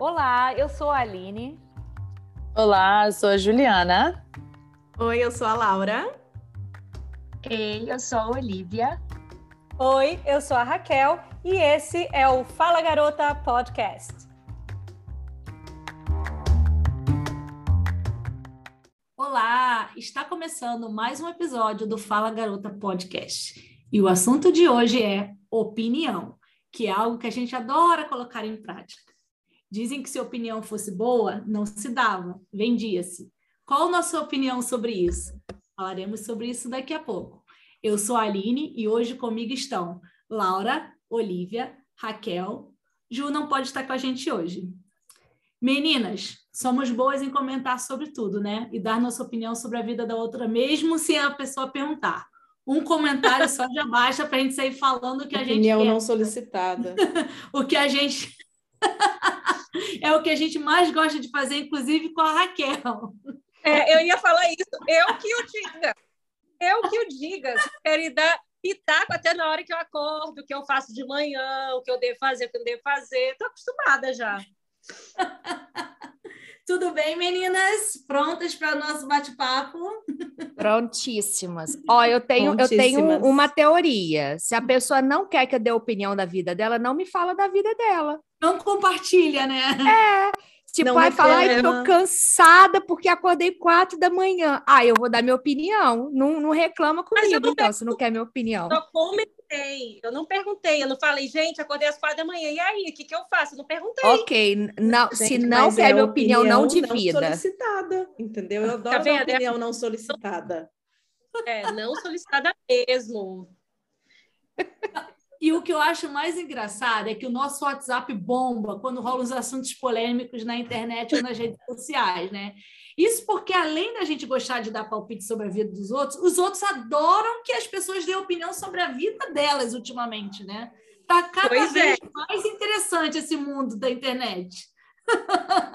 Olá, eu sou a Aline. Olá, eu sou a Juliana. Oi, eu sou a Laura. Ei, eu sou a Olivia. Oi, eu sou a Raquel e esse é o Fala Garota Podcast. Olá, está começando mais um episódio do Fala Garota Podcast. E o assunto de hoje é opinião, que é algo que a gente adora colocar em prática. Dizem que se a opinião fosse boa, não se dava, vendia-se. Qual a nossa opinião sobre isso? Falaremos sobre isso daqui a pouco. Eu sou a Aline e hoje comigo estão Laura, Olivia, Raquel. Ju não pode estar com a gente hoje. Meninas, somos boas em comentar sobre tudo, né? E dar nossa opinião sobre a vida da outra, mesmo se a pessoa perguntar. Um comentário só já basta para a gente sair falando o que a gente Opinião quer. não solicitada. o que a gente. é o que a gente mais gosta de fazer, inclusive com a Raquel. É, eu ia falar isso. Eu que o diga. Eu que o diga. Se querem dar pitaco até na hora que eu acordo, o que eu faço de manhã, o que eu devo fazer, o que eu não devo fazer. Estou acostumada já. Tudo bem, meninas? Prontas para o nosso bate-papo? Prontíssimas. Ó, eu tenho, eu tenho uma teoria. Se a pessoa não quer que eu dê opinião da vida dela, não me fala da vida dela. Não compartilha, né? Tipo, Não vai falar, ai, tô cansada porque acordei quatro da manhã. Ah, eu vou dar minha opinião. Não, não reclama comigo, não então, se não quer minha opinião. Só comentei. Eu não perguntei. Eu não falei, gente, acordei às quatro da manhã. E aí, o que, que eu faço? Eu não perguntei. Ok, não, se Gente, não mas quer é minha opinião, não divida. solicitada, entendeu? Eu adoro Tá dar vendo? opinião não solicitada. É, não solicitada mesmo. E o que eu acho mais engraçado é que o nosso WhatsApp bomba quando rolam os assuntos polêmicos na internet ou nas redes sociais, né? Isso porque, além da gente gostar de dar palpite sobre a vida dos outros, os outros adoram que as pessoas dêem opinião sobre a vida delas ultimamente, né? Tá cada Pois é. vez mais interessante esse mundo da internet.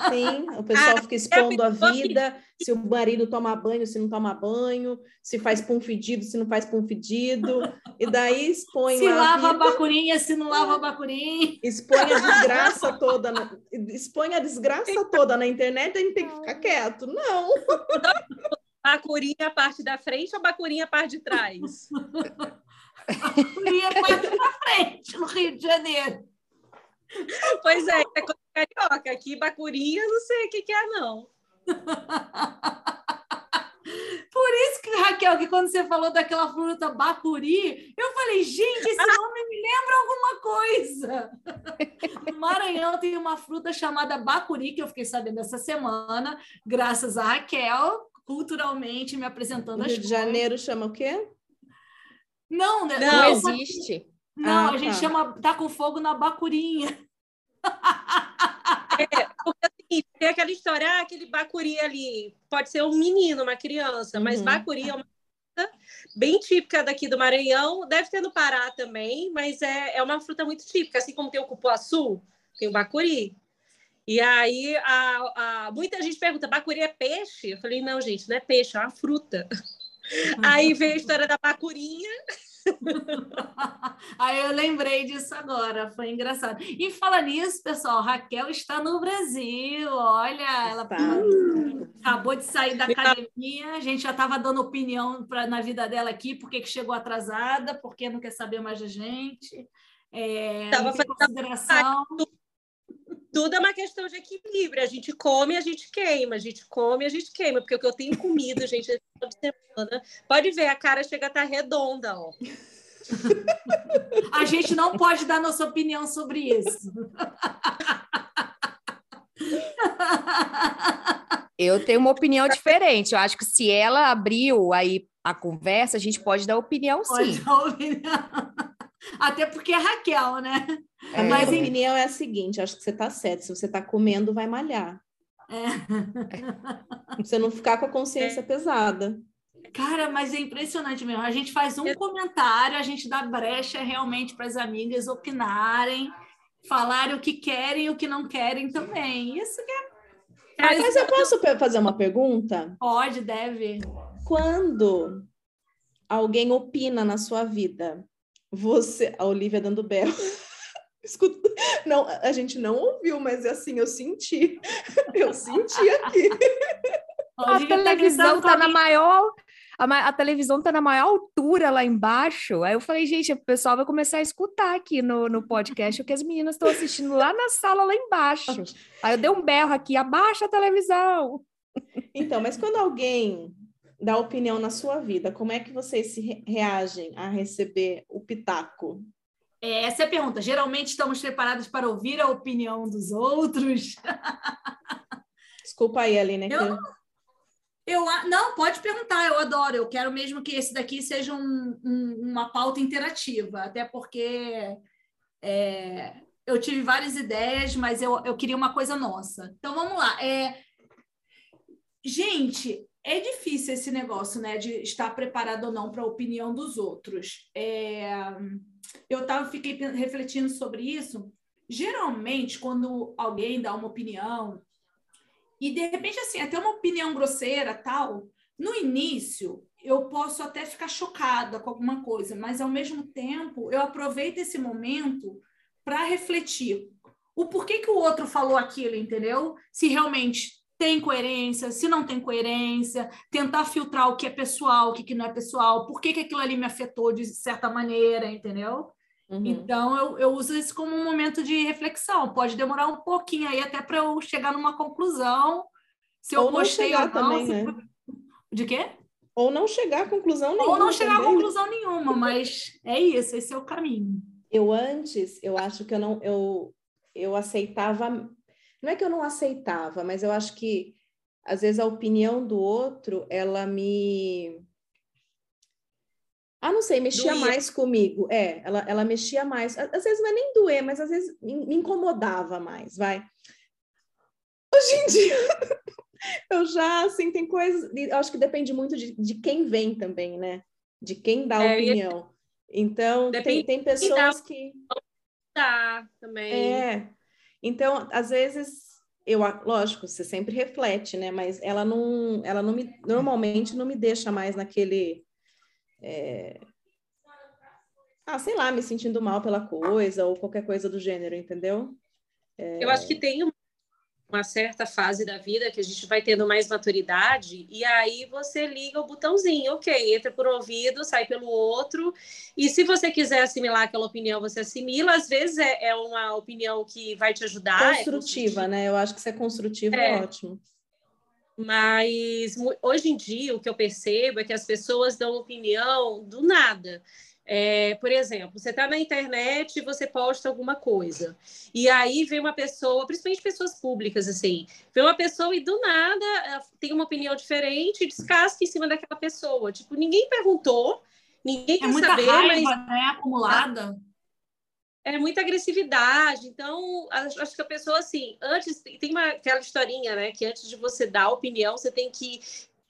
Sim, o pessoal Ah, fica expondo a vida, se o marido toma banho, se não toma banho, se faz pum fedido, se não faz pum fedido, e daí expõe Se a lava a vida, bacurinha, se não lava a bacurinha. expõe a desgraça toda, na, expõe a desgraça toda na internet, a gente tem que ficar quieto. Não, Bacurinha a parte da frente ou bacurinha a parte de trás? Bacurinha parte pra frente, no Rio de Janeiro. pois é, é carioca. Aqui, bacurinha, não sei o que, que é, não. Por isso que, Raquel, que quando você falou daquela fruta bacuri, eu falei, gente, esse nome me lembra alguma coisa. No Maranhão tem uma fruta chamada bacuri, que eu fiquei sabendo essa semana, graças a Raquel, culturalmente me apresentando Rio de coisas. Janeiro chama o quê? Não, né? Não Não eu- existe. Não, Ah, a gente tá. chama tá com fogo na bacurinha. Porque assim, tem aquela história, ah, aquele bacuri ali, pode ser um menino, uma criança, mas Uhum. bacuri é uma fruta bem típica daqui do Maranhão, deve ter no Pará também, mas é, é uma fruta muito típica, assim como tem o cupuaçu, tem o bacuri. E aí a, a- muita gente pergunta, bacuri é peixe? Eu falei, não, gente, não é peixe, é uma fruta. Aí veio a história da bacurinha, Aí eu lembrei disso agora, foi engraçado. E fala nisso, pessoal, Raquel está no Brasil, olha, ela Tá. acabou de sair da academia, a gente já estava dando opinião pra, na vida dela aqui, por que que chegou atrasada, porque não quer saber mais da gente. É, Tava fazendo- consideração. Tudo é uma questão de equilíbrio. A gente come, a gente queima. A gente come, a gente queima. Porque o que eu tenho comido, gente, esse final de semana, pode ver, a cara chega a estar redonda, ó. A gente não pode dar nossa opinião sobre isso. Eu tenho uma opinião diferente. Eu acho que se ela abriu aí a conversa, a gente pode dar opinião Pode sim. dar opinião. Até porque é Raquel, né? A É. minha Mas em- opinião é a seguinte: acho que você está certo. Se você está comendo, vai malhar. É. Pra você não ficar com a consciência pesada. Cara, mas é impressionante mesmo. A gente faz um comentário, a gente dá brecha realmente para as amigas opinarem, falarem o que querem e o que não querem também. Isso que é. Mas Mas eu posso fazer uma pergunta? pode, deve. Quando alguém opina na sua vida, você. A Olivia dando belo. Escuta, não, a gente não ouviu, mas assim, eu senti. Eu senti aqui. A televisão tá na maior. A, a, televisão tá na maior altura lá embaixo. Aí eu falei, gente, o pessoal vai começar a escutar aqui no, no podcast o que as meninas estão assistindo lá na sala, lá embaixo. Aí eu dei um berro aqui, abaixa a televisão. Então, mas quando alguém dá opinião na sua vida, como é que vocês se reagem a receber o pitaco? É, essa é a pergunta. Geralmente estamos preparados para ouvir a opinião dos outros. Desculpa aí, Aline. Eu, eu, não, pode perguntar, eu adoro. Eu quero mesmo que esse daqui seja um, um, uma pauta interativa, até porque é, eu tive várias ideias, mas eu, eu queria uma coisa nossa. Então vamos lá. É, gente, é difícil esse negócio, né, de estar preparado ou não para a opinião dos outros. É, eu tava, fiquei refletindo sobre isso. Geralmente, quando alguém dá uma opinião, e de repente, assim, até uma opinião grosseira, tal, no início eu posso até ficar chocada com alguma coisa, mas ao mesmo tempo eu aproveito esse momento para refletir o porquê que o outro falou aquilo, entendeu? Se realmente tem coerência, se não tem coerência, tentar filtrar o que é pessoal, o que, não é pessoal, por que, que aquilo ali me afetou de certa maneira, entendeu? Uhum. Então, eu, eu uso isso como um momento de reflexão. Pode demorar um pouquinho aí até para eu chegar numa conclusão. Se eu ou gostei ou não. Também, se... né? De quê? Ou não chegar a conclusão nenhuma. Ou não chegar também. a conclusão nenhuma, mas é isso, esse é o caminho. Eu antes, eu acho que eu não, eu, eu aceitava, não é que eu não aceitava, mas eu acho que às vezes a opinião do outro, ela me ah, não sei, mexia Doía. mais comigo. É, ela, ela mexia mais. Às vezes não é nem doer, mas às vezes me incomodava mais, vai. Hoje em dia, eu já, assim, tem coisas. Eu acho que depende muito de, de quem vem também, né? De quem dá é, opinião. Então, tem, tem pessoas que. Dá também. É. Então, às vezes, eu, lógico, você sempre reflete, né? Mas ela não, ela não me, normalmente não me deixa mais naquele é... Ah, sei lá, me sentindo mal pela coisa ou qualquer coisa do gênero, entendeu? É... Eu acho que tem uma certa fase da vida que a gente vai tendo mais maturidade e aí você liga o botãozinho, ok, entra por um ouvido, sai pelo outro e se você quiser assimilar aquela opinião, você assimila, às vezes é, é uma opinião que vai te ajudar. Construtiva, é né? Eu acho que se é construtivo é, é ótimo. Mas hoje em dia o que eu percebo é que as pessoas dão opinião do nada. É, por exemplo, você está na internet e você posta alguma coisa. E aí vem uma pessoa, principalmente pessoas públicas, assim, vem uma pessoa e do nada tem uma opinião diferente e descasca em cima daquela pessoa. Tipo, ninguém perguntou, ninguém é quer muita saber, raiva, mas. Né, acumulada é muita agressividade. Então, acho que a pessoa, assim, antes tem uma, aquela historinha, né? Que antes de você dar opinião, você tem que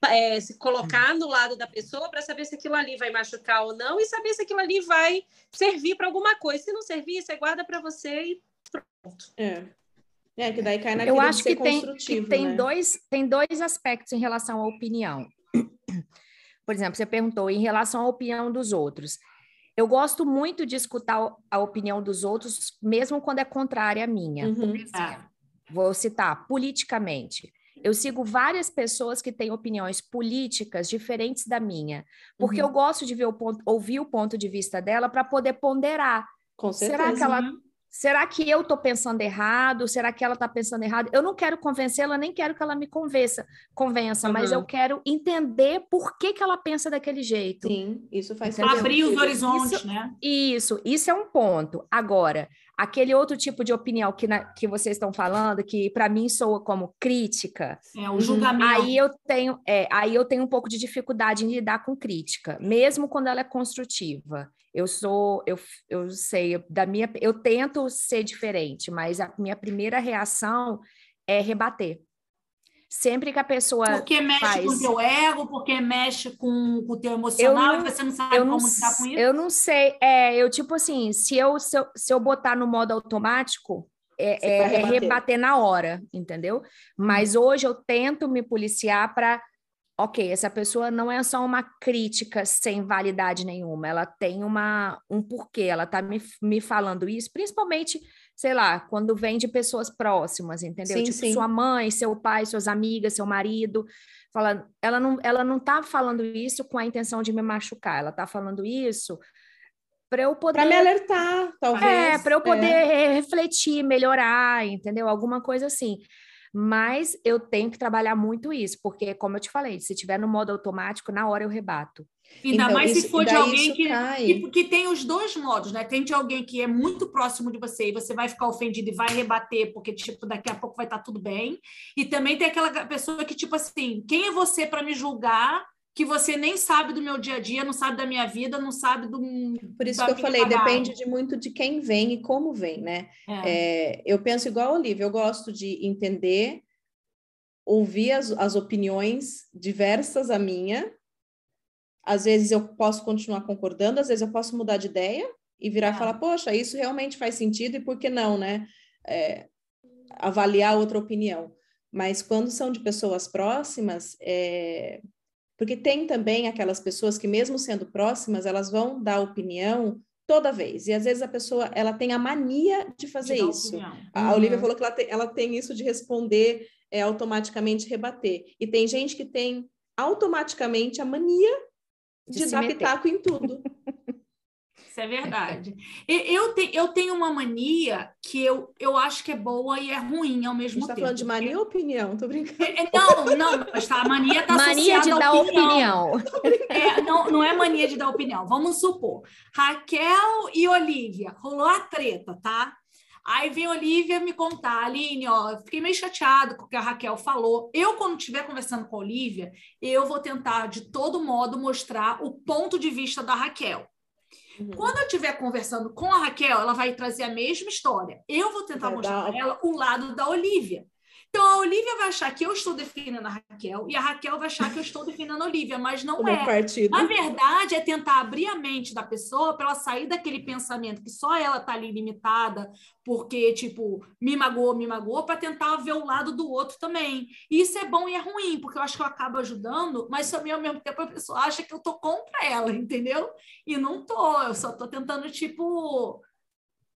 é, se colocar no lado da pessoa para saber se aquilo ali vai machucar ou não e saber se aquilo ali vai servir para alguma coisa. Se não servir, você guarda para você e pronto. É. É, que daí cai Eu acho que, tem, que tem, né? dois, tem dois aspectos em relação à opinião. Por exemplo, você perguntou em relação à opinião dos outros. Eu gosto muito de escutar a opinião dos outros, mesmo quando é contrária à minha. Uhum. Por exemplo, vou citar politicamente. Eu sigo várias pessoas que têm opiniões políticas diferentes da minha, porque uhum. eu gosto de o ponto, ouvir o ponto de vista dela para poder ponderar. Com certeza. Será que ela Será que eu estou pensando errado? Será que ela está pensando errado? Eu não quero convencê-la, nem quero que ela me convença, convença, uhum. mas eu quero entender por que, que ela pensa daquele jeito. Sim, isso faz sentido. Abrir os horizontes, isso, né? Isso, isso é um ponto. Agora, aquele outro tipo de opinião que, na, que vocês estão falando, que para mim soa como crítica. É, o julgamento. Aí eu tenho, é, aí eu tenho um pouco de dificuldade em lidar com crítica, mesmo quando ela é construtiva. Eu sou, eu, eu sei, da minha, eu tento ser diferente, mas a minha primeira reação é rebater. Sempre que a pessoa. Porque mexe faz... com o teu ego, porque mexe com, com o teu emocional não, e você não sabe como lidar com isso? Eu não sei. É, eu, tipo assim, se eu, se eu, se eu botar no modo automático, é, é, rebater. é, rebater. na hora, entendeu? Mas hum. hoje eu tento me policiar para ok, essa pessoa não é só uma crítica sem validade nenhuma, ela tem uma, um porquê, ela está me, me falando isso, principalmente, sei lá, quando vem de pessoas próximas, entendeu? Sim, tipo, sim. sua mãe, seu pai, suas amigas, seu marido. Fala, ela não, ela não tá falando isso com a intenção de me machucar, ela tá falando isso para eu poder Para me alertar, talvez. é, para eu poder É. refletir, melhorar, entendeu? Alguma coisa assim. Mas eu tenho que trabalhar muito isso, porque, como eu te falei, se tiver no modo automático, na hora eu rebato. Ainda Então, mais isso- se for de alguém que, que, que tem os dois modos, né? Tem de alguém que é muito próximo de você e você vai ficar ofendido e vai rebater, porque, tipo, daqui a pouco vai estar tudo bem. E também tem aquela pessoa que, tipo assim, quem é você para me julgar que você nem sabe do meu dia a dia, não sabe da minha vida, não sabe do. Por isso que eu falei, bagagem. depende de muito de quem vem e como vem, né? É. É, eu penso igual a Olivia, eu gosto de entender, ouvir as, as opiniões diversas à minha. Às vezes eu posso continuar concordando, às vezes eu posso mudar de ideia e virar É. e falar, poxa, isso realmente faz sentido e por que não, né? É, avaliar outra opinião. Mas quando são de pessoas próximas, é, porque tem também aquelas pessoas que, mesmo sendo próximas, elas vão dar opinião toda vez. E às vezes a pessoa ela tem a mania de fazer de isso. opinião. A Uhum. Olivia falou que ela tem, ela tem isso de responder é, automaticamente rebater. E tem gente que tem automaticamente a mania De de, dar meter. pitaco em tudo. Isso é verdade. Eu, te- eu tenho uma mania que eu, eu acho que é boa e é ruim ao mesmo gente tá tempo. falando de mania ou opinião? Tô brincando. É, é, Não, não, mas tá, a mania está Mania de dar opinião. É, não, não é mania de dar opinião. Vamos supor, Raquel e Olivia, rolou a treta, tá? Aí vem a Olivia me contar, Aline, ó, eu fiquei meio chateado com o que a Raquel falou. Eu, quando estiver conversando com a Olivia, eu vou tentar, de todo modo, mostrar o ponto de vista da Raquel. Uhum. Quando eu estiver conversando com a Raquel, ela vai trazer a mesma história. Eu vou tentar mostrar para ela o lado da Olivia. Então, a Olivia vai achar que eu estou defendendo a Raquel e a Raquel vai achar que eu estou defendendo a Olivia, mas não é. partido. Na verdade, é tentar abrir a mente da pessoa para ela sair daquele pensamento que só ela está ali limitada, porque, tipo, me magoou, me magoou, para tentar ver o lado do outro também. E isso é bom e é ruim, porque eu acho que eu acabo ajudando, mas também, ao mesmo tempo, a pessoa acha que eu tô contra ela, entendeu? E não tô, eu só tô tentando, tipo,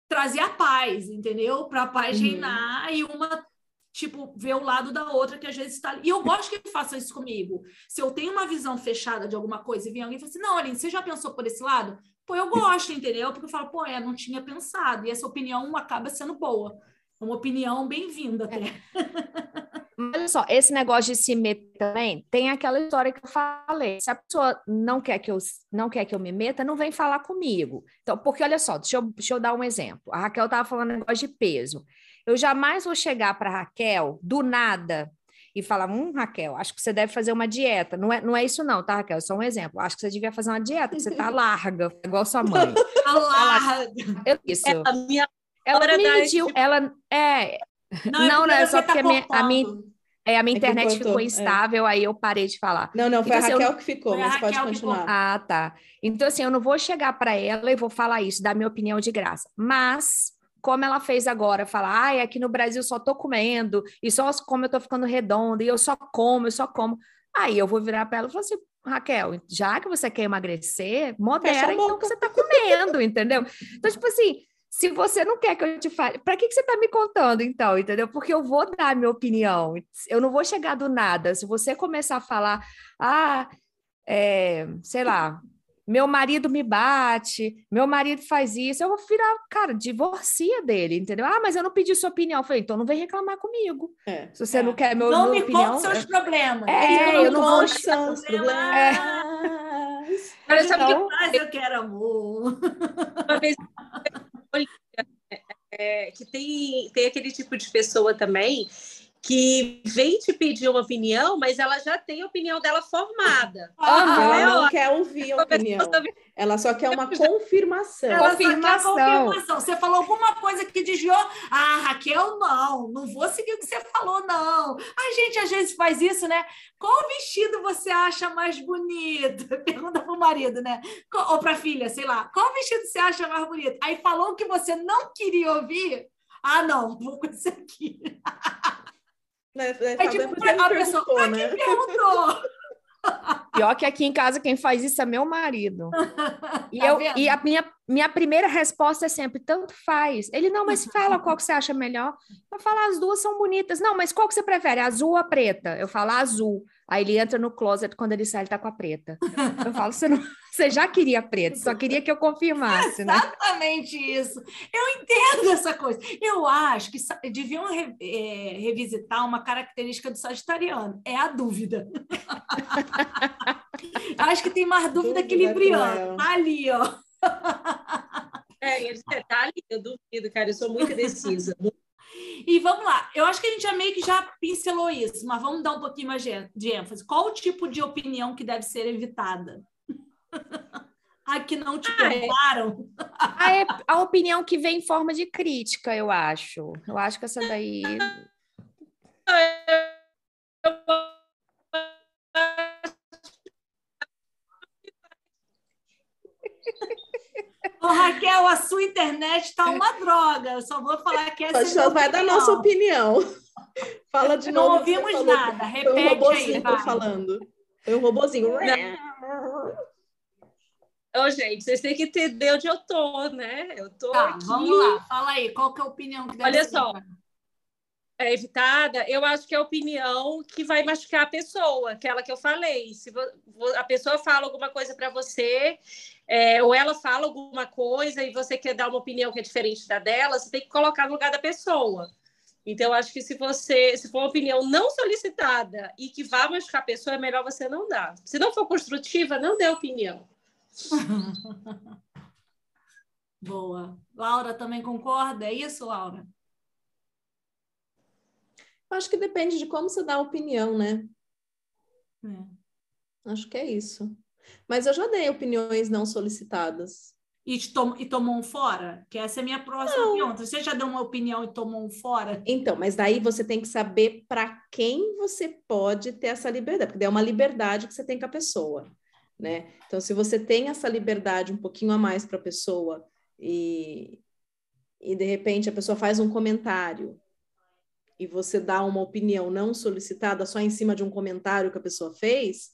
trazer a paz, entendeu? Para a paz Uhum. reinar e uma tipo, ver o lado da outra que às vezes está. E eu gosto que ele faça isso comigo. Se eu tenho uma visão fechada de alguma coisa e vem alguém e fala assim: não, Aline, você já pensou por esse lado? Pô, eu gosto, entendeu? Porque eu falo, pô, é, não tinha pensado. E essa opinião acaba sendo boa. É uma opinião bem-vinda até. Mas olha só, esse negócio de se meter também, tem aquela história que eu falei. Se a pessoa não quer que eu, não quer que eu me meta, não vem falar comigo. Então, porque olha só, deixa eu, deixa eu dar um exemplo. A Raquel estava falando negócio de peso. Eu jamais vou chegar para Raquel do nada e falar: Hum, Raquel, acho que você deve fazer uma dieta. Não é, não é isso, não, tá, Raquel? É só um exemplo. Acho que você devia fazer uma dieta, porque você tá larga, igual sua mãe. Alá! Eu, isso. É, a minha Ela me da- mediu, ela. É, Não, não, é só você porque a minha- a minha- é, a minha É internet ficou é. instável, aí eu parei de falar. Não, não, foi Então, assim, a eu- Raquel que ficou, mas pode continuar. Ah, tá. Então, assim, eu não vou chegar para ela e vou falar isso, dar minha opinião de graça. Mas, como ela fez agora, falar, ai, aqui no Brasil só tô comendo, e só como eu tô ficando redonda, e eu só como, eu só como. Aí eu vou virar para ela e falar assim, Raquel, já que você quer emagrecer, modera então que você tá comendo, entendeu? Então, tipo assim, se você não quer que eu te fale, para que, que você tá me contando, então, entendeu? Porque eu vou dar a minha opinião. Eu não vou chegar do nada. Se você começar a falar, ah, é, sei lá, meu marido me bate, meu marido faz isso, eu vou virar, cara, divorcia dele, entendeu? Ah, mas eu não pedi sua opinião. Eu falei, então não vem reclamar comigo. É. Se você É. não quer meu, Não me opinião. conte seus problemas. É, Então, eu não vou- seus problemas. Olha, sabe que Então, Mas eu quero amor. uma vez é, que tem, tem aquele tipo de pessoa também que vem te pedir uma opinião, mas ela já tem a opinião dela formada. Ela É, não ó. quer ouvir a opinião. Pessoa vem- Ela só quer uma confirmação. Ela só quer Confirmação. confirmação. Você falou alguma coisa que desviou. Ah, Raquel, não. Não vou seguir o que você falou, não. A gente às vezes faz isso, né? Qual vestido você acha mais bonito? Pergunta pro marido, né? Ou pra filha, sei lá. Qual vestido você acha mais bonito? Aí falou o que você não queria ouvir. Ah, não, vou com esse aqui. Né? É, Aí, tipo, a pessoa, perguntou, "Ah, né? perguntou? Pior que aqui em casa quem faz isso é meu marido. E, Tá eu, vendo? e a minha, minha primeira resposta é sempre, tanto faz. Ele, não, mas fala qual que você acha melhor. Eu falo, as duas são bonitas. Não, mas qual que você prefere, azul ou a preta? Eu falo, azul. Aí ele entra no closet, quando ele sai, ele tá com a preta. Eu falo, você, não, você já queria a preta, só queria que eu confirmasse, né? Exatamente isso. Eu entendo essa coisa. Eu acho que deviam re- eh, revisitar uma característica do sagitariano, é a dúvida. Eu acho que tem mais dúvida, que Dúvida, libriano. Cruel. Tá ali, ó. É, tá ali, eu duvido, cara, eu sou muito indecisa. E vamos lá, eu acho que a gente já meio que já pincelou isso, mas vamos dar um pouquinho mais de, de ênfase. Qual o tipo de opinião que deve ser evitada? A que não te Ah, é. perguntaram? A, é a opinião que vem em forma de crítica, eu acho. Eu acho que essa daí. Ô, Raquel, a sua internet tá uma droga. Eu só vou falar que essa é Só minha vai dar opinião. nossa opinião. Fala de Não novo. o que você ouvimos nada. Foi um Repete aí, vai. falando. Foi um robozinho. Ô, gente, vocês têm que entender onde eu tô, né? Eu tô Tá, aqui. vamos lá. Fala aí, qual que é a opinião que deve Olha ser só. é evitada, eu acho que é a opinião que vai machucar a pessoa, aquela que eu falei. Se a pessoa fala alguma coisa para você, é, ou ela fala alguma coisa e você quer dar uma opinião que é diferente da dela, você tem que colocar no lugar da pessoa. Então, eu acho que se você, se for uma opinião não solicitada e que vá machucar a pessoa, é melhor você não dar. Se não for construtiva, não dê opinião. Boa. Laura também concorda? É isso, Laura? Acho que depende de como você dá a opinião, né? É. Acho que é isso. Mas eu já dei opiniões não solicitadas. E, tom- e tomou um fora? Que essa é a minha próxima pergunta. Você já deu uma opinião e tomou um fora? Então, mas daí você tem que saber para quem você pode ter essa liberdade, porque daí é uma liberdade que você tem com a pessoa, né? Então, se você tem essa liberdade um pouquinho a mais para a pessoa e, e de repente a pessoa faz um comentário e você dá uma opinião não solicitada só em cima de um comentário que a pessoa fez,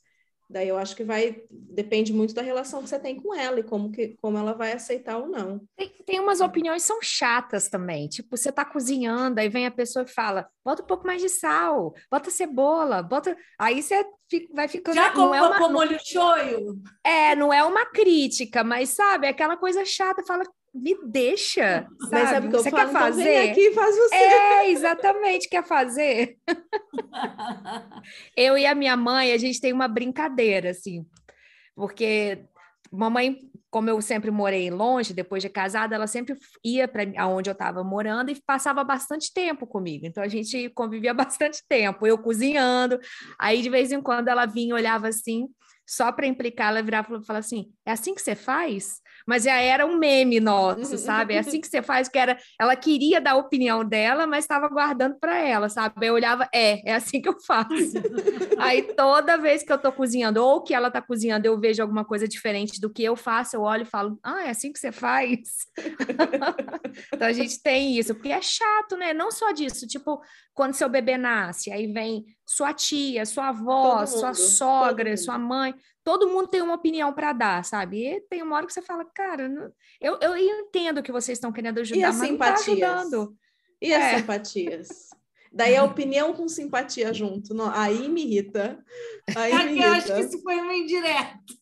daí eu acho que vai depende muito da relação que você tem com ela e como que como ela vai aceitar ou não. Tem, tem umas opiniões que são chatas também. Tipo, você tá cozinhando, aí vem a pessoa e fala: bota um pouco mais de sal, bota cebola, bota. Aí você fica- vai ficando. Já não é uma, colocou molho shoyu? É, não é uma crítica, mas sabe, é aquela coisa chata, fala, me deixa, sabe? Mas sabe o que eu você falo? quer Então vem fazer? aqui e faz você. É, exatamente, quer fazer? Eu e a minha mãe, a gente tem uma brincadeira, assim, porque mamãe, como eu sempre morei longe, depois de casada, ela sempre ia para aonde eu estava morando e passava bastante tempo comigo. Então a gente convivia bastante tempo, eu cozinhando. Aí de vez em quando ela vinha, olhava assim, só para implicar, ela virava e falava assim: "É assim que você faz?" Mas já era um meme nosso, sabe? É assim que você faz, que era, ela queria dar a opinião dela, mas estava guardando para ela, sabe? Eu olhava, é, é assim que eu faço. Aí toda vez que eu tô cozinhando, ou que ela tá cozinhando, eu vejo alguma coisa diferente do que eu faço, eu olho e falo, ah, é assim que você faz? então a gente tem isso, porque é chato, né? Não só disso, tipo, quando seu bebê nasce, aí vem sua tia, sua avó, sua sogra, sua mãe, todo mundo tem uma opinião para dar, sabe? E tem uma hora que você fala, cara, não- eu, eu entendo que vocês estão querendo ajudar, E as mas não tá simpatias? ajudando. E as É. simpatias? Daí a opinião com simpatia junto. Não, aí me irrita. Aí me Raquel, acho que irrita. isso foi meio direto.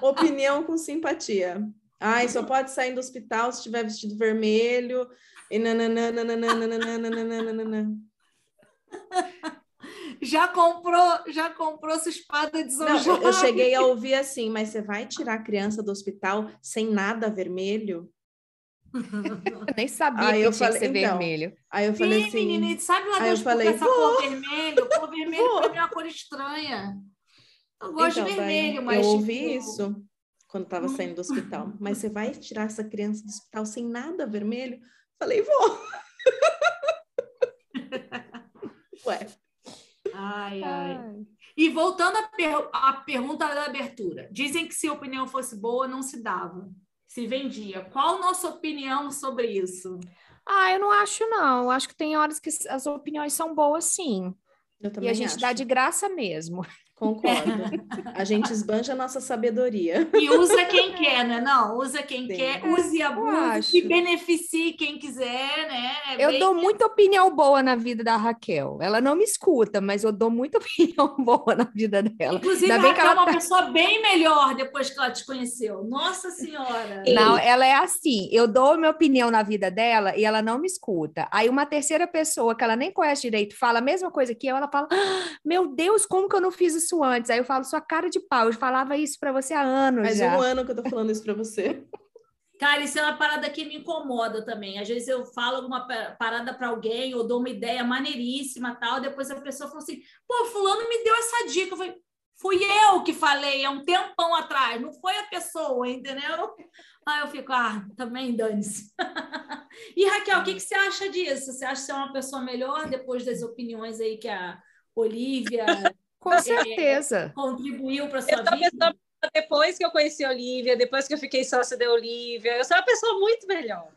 Opinião com simpatia. Ai, só pode sair do hospital se estiver vestido vermelho. E nananã, nananã, nananã. Já comprou, já comprou sua espada de São Não, eu- eu cheguei a ouvir assim, mas você vai tirar a criança do hospital sem nada vermelho? Eu nem sabia Aí que eu tinha que falei, ser então, vermelho. Aí eu falei Ih, assim. menina, sabe lá eu Deus que falei, essa cor vermelho? Cor vermelho Vou. pra mim é uma cor estranha. Eu gosto Então, de daí vermelho, mas. eu ouvi tipo, isso quando estava saindo do hospital. Mas você vai tirar essa criança do hospital sem nada vermelho? Falei, vou. Ué, Ai, ai. E voltando à, per- à pergunta da abertura, dizem que se a opinião fosse boa, não se dava, se vendia. Qual a nossa opinião sobre isso? Ah, eu não acho, não. Eu acho que tem horas que as opiniões são boas, sim. eu E a gente acho. dá de graça mesmo. Concordo. A gente esbanja a nossa sabedoria. E usa quem quer, né? Não, usa quem Sim. quer, use e abuse, acho. e beneficie quem quiser, né? É Eu bem- dou muita opinião boa na vida da Raquel. Ela não me escuta, mas eu dou muita opinião boa na vida dela. Inclusive, a Ainda bem que Raquel é uma pessoa bem melhor depois que ela te conheceu. Nossa Senhora! Não, ela é assim. Eu dou minha opinião na vida dela e ela não me escuta. Aí uma terceira pessoa que ela nem conhece direito fala a mesma coisa que eu, ela fala: "Ah, Meu Deus, como que eu não fiz isso antes? Aí eu falo: Sua cara de pau, eu falava isso para você há anos Faz já. um ano que eu tô falando isso pra você. Cara, isso é uma parada que me incomoda também. Às vezes eu falo alguma pa- parada para alguém ou dou uma ideia maneiríssima tal, depois a pessoa fala assim: pô, fulano me deu essa dica. Eu falei, fui eu que falei há um tempão atrás, não foi a pessoa, entendeu? Aí eu fico, ah, também dane-se. e Raquel, o que, que você acha disso? Você acha que você é uma pessoa melhor depois das opiniões aí que a Olivia Com certeza. contribuiu para Eu sua a vida? depois que eu conheci a Olivia, depois que eu fiquei sócia da Olivia, eu sou uma pessoa muito melhor.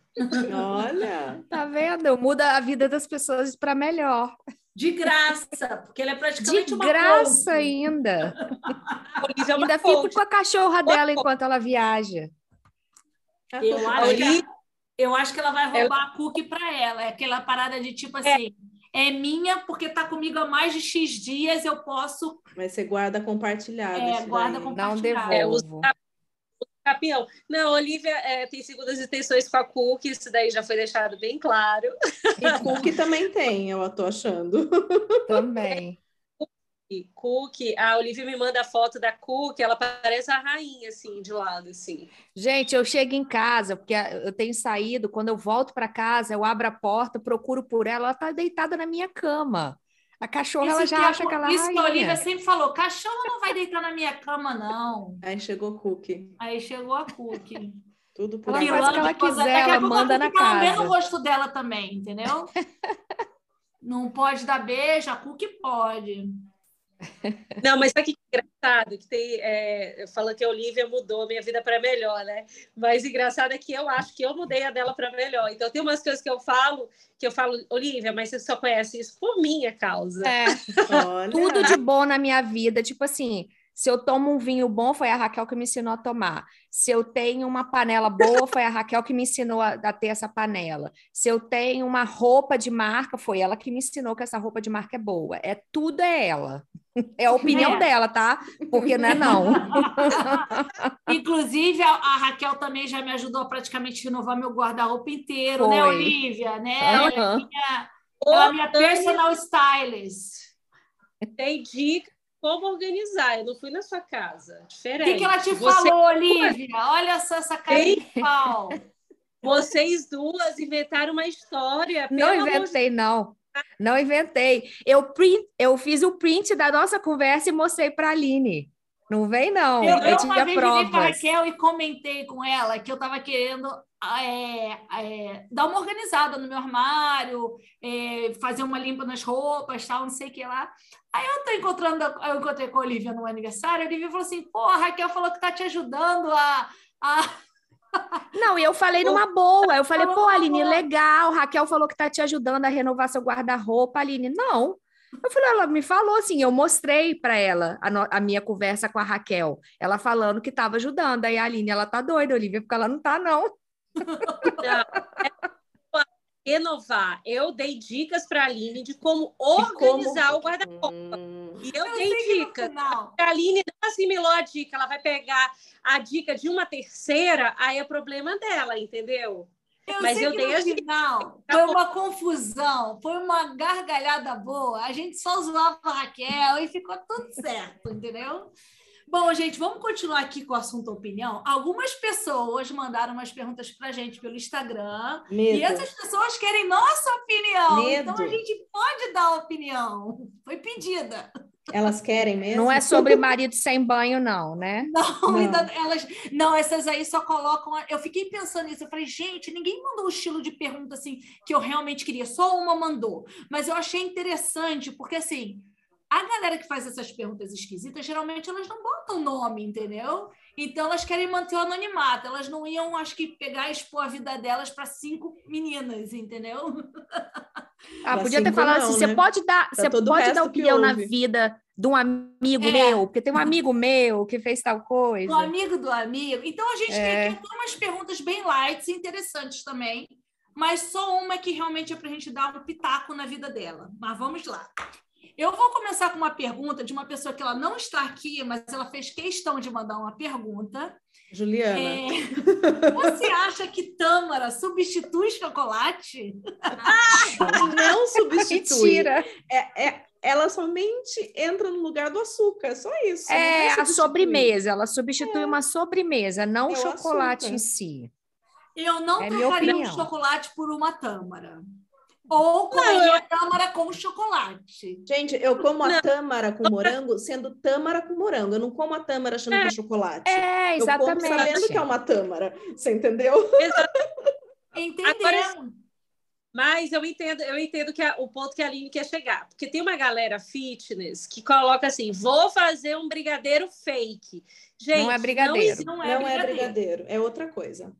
Olha. Tá vendo? Muda a vida das pessoas para melhor. De graça, porque ela é De praticamente uma graça coach. ainda. É uma Ainda fico coach. com a cachorra dela enquanto ela viaja. Eu acho, que, eu acho que ela vai roubar a cookie para ela. É aquela parada de tipo assim, é, minha porque tá comigo há mais de X dias, eu posso. Vai ser guarda compartilhada. É, isso guarda daí. com- Não Compartilhar. É, os devolvo. Campeão. Não, a Olivia é, tem segundas intenções com a Cook, isso daí já foi deixado bem claro. E Cook também tem, eu tô achando. Também. E Cook, a Olivia me manda a foto da Cook, ela parece a rainha, assim, de lado, assim. Gente, eu chego em casa, porque a- eu tenho saído, quando eu volto para casa, eu abro a porta, procuro por ela, ela tá deitada na minha cama. A cachorra, ela já que a- acha que ela é Isso que a Olivia rainha. sempre falou: cachorro não vai deitar na minha cama, não. Aí chegou Cook. Aí chegou a cookie. Tudo por Ela aí. faz o que ela coisa- quiser, daqui a ela pouco a manda Cookie na tá lambendo casa. o rosto dela também, entendeu? Não pode dar beijo, a Cookie pode. Não, mas sabe que engraçado? Que tem, é, fala que a Olivia mudou a minha vida para melhor, né? Mas engraçado é que eu acho que eu mudei a dela para melhor. Então tem umas coisas que eu falo, que eu falo, Olivia, mas você só conhece isso por minha causa. É, Olha. tudo de bom na minha vida, tipo assim, se eu tomo um vinho bom, foi a Raquel que me ensinou a tomar. Se eu tenho uma panela boa, foi a Raquel que me ensinou a, a ter essa panela. Se eu tenho uma roupa de marca, foi ela que me ensinou que essa roupa de marca é boa. É tudo é ela. É a opinião É. dela, tá? Porque não é não. Inclusive, a, a Raquel também já me ajudou a praticamente renovar meu guarda-roupa inteiro, né, Foi. Olivia? Né? Ela é minha, ela é minha personal stylist. Tem dica como organizar. Eu não fui na sua casa. O Diferente. que, que ela te Você- falou, Olivia? Olha só essa cara de pau. Vocês duas inventaram uma história. Não amor de inventei, não. Não inventei. Eu, print, eu fiz o print da nossa conversa e mostrei para a Aline. Não vem, não. Eu, Eu, eu uma vez para provas. Raquel e comentei com ela que eu estava querendo é, é, dar uma organizada no meu armário, é, fazer uma limpa nas roupas, tal, não sei o que lá. Aí eu tô encontrando, eu encontrei com a Olivia no aniversário, a Olivia falou assim: pô, a Raquel falou que tá te ajudando a. a... Não, e eu falei numa boa. Eu falei, pô, Aline, legal. Raquel falou que tá te ajudando a renovar seu guarda-roupa. Aline, não. Eu falei, ela me falou assim, eu mostrei para ela a, no- a minha conversa com a Raquel, ela falando que estava ajudando. Aí a Aline, ela tá doida, Olivia, porque ela não tá, não. renovar. Eu dei dicas para a Aline de como organizar o guarda-roupa. Hum, E eu, Eu dei dicas. final- A Aline não assimilou a dica, ela vai pegar a dica de uma terceira, aí é problema dela, entendeu? Eu Mas sei eu que dei no final foi uma confusão, foi uma gargalhada boa. A gente só zoava a Raquel e ficou tudo certo, entendeu? Bom, gente, vamos continuar aqui com o assunto opinião. Algumas pessoas mandaram umas perguntas para a gente pelo Instagram e medo. essas pessoas querem nossa opinião. Medo. Então a gente pode dar opinião. Foi pedida. Elas querem mesmo? Não é sobre marido sem banho, não, né? Não, Não. ainda- elas, não, essas aí só colocam. a- Eu fiquei pensando nisso. Eu falei, gente, ninguém mandou o estilo de pergunta assim que eu realmente queria. Só uma mandou. Mas eu achei interessante, porque assim, a galera que faz essas perguntas esquisitas, geralmente elas não botam nome, entendeu? Então elas querem manter o anonimato. Elas não iam, acho que, pegar e expor a vida delas para cinco meninas, entendeu? Ah, podia ter falado assim: né? você pode dar, você pode dar opinião na vida de um amigo É. meu, porque tem um amigo meu que fez tal coisa. Do amigo do amigo. Então a gente É. tem aqui algumas perguntas bem light e interessantes também, mas só uma que realmente é para a gente dar um pitaco na vida dela. Mas vamos lá. Eu vou começar com uma pergunta de uma pessoa que ela não está aqui, mas ela fez questão de mandar uma pergunta. Juliana. É, Você acha que tâmara substitui chocolate? Não substitui. Mentira. É, é- ela somente entra no lugar do açúcar, só isso. É a sobremesa, ela substitui uma sobremesa, não É o chocolate açúcar. em si. Eu não É trocaria um chocolate por uma tâmara. Ou comeria tâmara com chocolate. Gente, eu como a Não. tâmara com morango sendo tâmara com morango. Eu não como a tâmara achando que é chocolate. É, Eu como exatamente. sabendo que é uma tâmara. Você entendeu? Entenderam? Mas eu entendo, eu entendo que a- o ponto que a Aline quer chegar. Porque tem uma galera fitness que coloca assim: vou fazer um brigadeiro fake. Gente, Não é brigadeiro. Não Não é, é brigadeiro. brigadeiro, é outra coisa.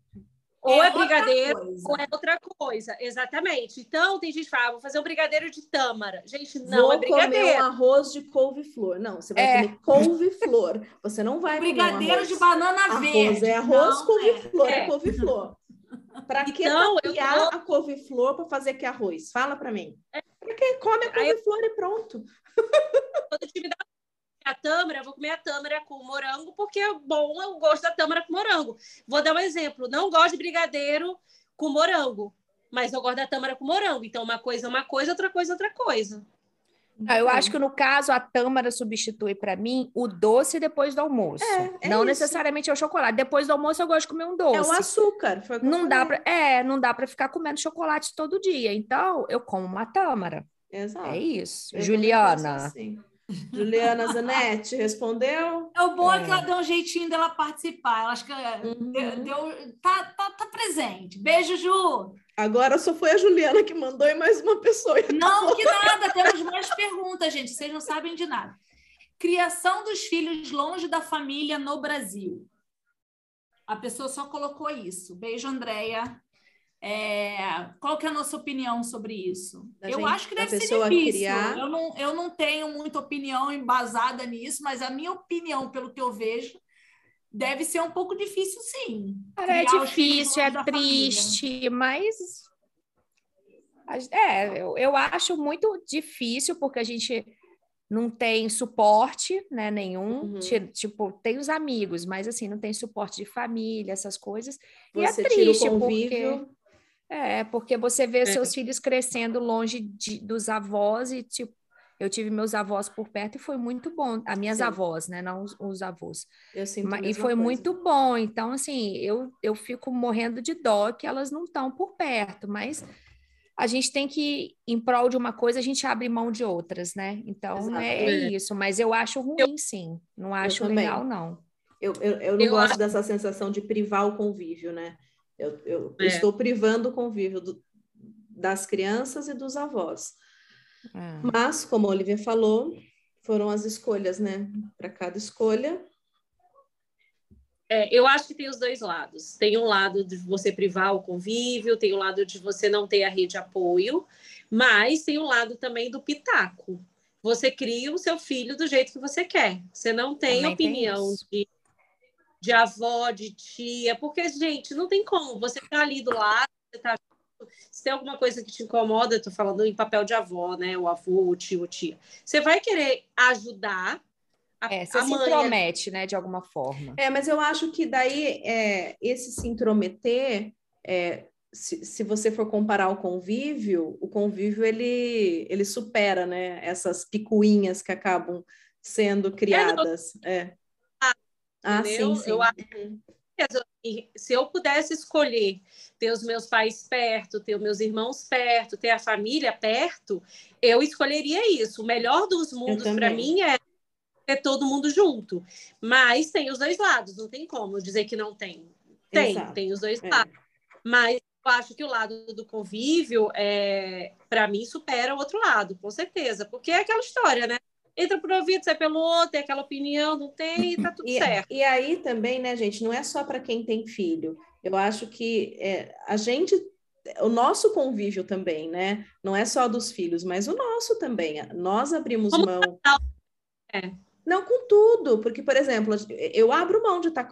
Ou é, outra brigadeiro, coisa. ou é outra coisa. Exatamente. Então, tem gente que fala: "Ah, vou fazer um brigadeiro de tâmara. Gente, não Vou é comer brigadeiro. um arroz de couve-flor. Não, você vai É. comer couve-flor. Você não vai comer um Brigadeiro arroz. de banana Arroz verde. é arroz, Não couve-flor é, É. couve-flor. Pra que Então, eu tapear tô- a couve-flor para fazer que arroz? Fala para mim. Pra que come a Aí eu- couve-flor e pronto. Quando eu tive da- a tâmara, eu vou comer a tâmara com morango, porque é bom o gosto da tâmara com morango. Vou dar um exemplo: não gosto de brigadeiro com morango, mas eu gosto da tâmara com morango. Então, uma coisa é uma coisa, outra coisa é outra coisa. Ah, Eu acho que no caso a tâmara substitui para mim o doce depois do almoço. É, é não isso. necessariamente é o chocolate. Depois do almoço eu gosto de comer um É doce. o açúcar. Foi eu Não dá para, é, não dá para ficar comendo chocolate todo dia. Então eu como uma tâmara. Exato. É isso. Eu Juliana. assim. Juliana Zanetti respondeu. É o bom é. É. que ela deu um jeitinho dela participar. Eu acho que ela Uhum. deu, deu- tá, tá, tá presente. Beijo, Ju. Agora só foi a Juliana que mandou e mais uma pessoa. Não, que nada, temos mais perguntas, gente. Vocês não sabem de nada. Criação dos filhos longe da família no Brasil. A pessoa só colocou isso. Beijo, Andréia. É, qual que é a nossa opinião sobre isso? Da eu gente- acho que deve ser difícil. criar. Eu, não, eu não tenho muita opinião embasada nisso, mas a minha opinião, pelo que eu vejo, deve ser um pouco difícil, sim. Cara, é difícil, é da família. triste, mas é, eu, eu acho muito difícil porque a gente não tem suporte, né, nenhum. Uhum. Ti- Tipo, tem os amigos, mas assim, não tem suporte de família, essas coisas. E Você é tira o triste convívio. porque é, porque você vê seus filhos crescendo longe de- dos avós e tipo eu tive meus avós por perto e foi muito bom. As minhas Sim. avós, né? Não os, os avós. Eu sinto a Ma- E foi coisa. muito bom. Então, assim, eu, eu fico morrendo de dó que elas não estão por perto, mas a gente tem que, em prol de uma coisa, a gente abre mão de outras, né? Então, é, é Exato. isso. Mas eu acho ruim, sim. Não acho legal, não. Eu, eu, eu não Eu gosto acho- dessa sensação de privar o convívio, né? Eu, eu É. estou privando o convívio do- das crianças e dos avós. É. Mas, como a Olivia falou, foram as escolhas, né? Para cada escolha. É, eu acho que tem os dois lados. Tem um lado de você privar o convívio, tem o lado de você não ter a rede de apoio, mas tem o lado também do pitaco. Você cria o seu filho do jeito que você quer. Você não tem Também tem opinião isso. de, de avó, de tia, porque, gente, não tem como. Você tá ali do lado, você tá. Se tem alguma coisa que te incomoda, eu tô falando em papel de avó, né? O avô, o tio, o tia. Você vai querer ajudar a, É, você a se mãe intromete, né, de alguma forma. É, mas eu acho que daí é, esse se intrometer, é, se, se você for comparar o convívio, o convívio ele, ele supera, né? Essas picuinhas que acabam sendo criadas. É. Ah, entendeu? sim, sim. Eu acho E se eu pudesse escolher ter os meus pais perto, ter os meus irmãos perto, ter a família perto, eu escolheria isso. O melhor dos mundos para mim é ter todo mundo junto. Mas tem os dois lados, não tem como dizer que não tem. Tem, Exato. tem os dois É. lados. Mas eu acho que o lado do convívio, é, para mim, supera o outro lado, com certeza. Porque é aquela história, né? Entra por um ouvido, sai pelo outro, tem aquela opinião, não tem, tá tudo E, certo. e aí também, né, gente, não é só para quem tem filho. Eu acho que é, a gente o nosso convívio também, né? Não é só dos filhos, mas o nosso também. Nós abrimos Como mão. É. Não com tudo, porque, por exemplo, eu abro mão de estar.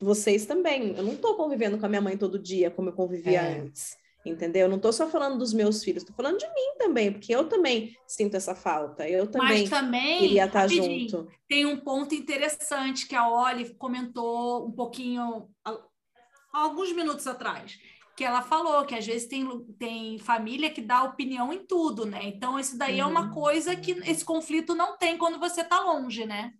Vocês também. Eu não estou convivendo com a minha mãe todo dia, como eu convivia É. antes. Entendeu? Eu não estou só falando dos meus filhos, estou falando de mim também, porque eu também sinto essa falta. Eu também Mas também, queria estar rapidinho, junto. tem um ponto interessante que a Oli comentou um pouquinho, alguns minutos atrás, que ela falou que às vezes tem, tem família que dá opinião em tudo, né? Então, isso daí é uma Uhum. coisa que esse conflito não tem quando você está longe, né?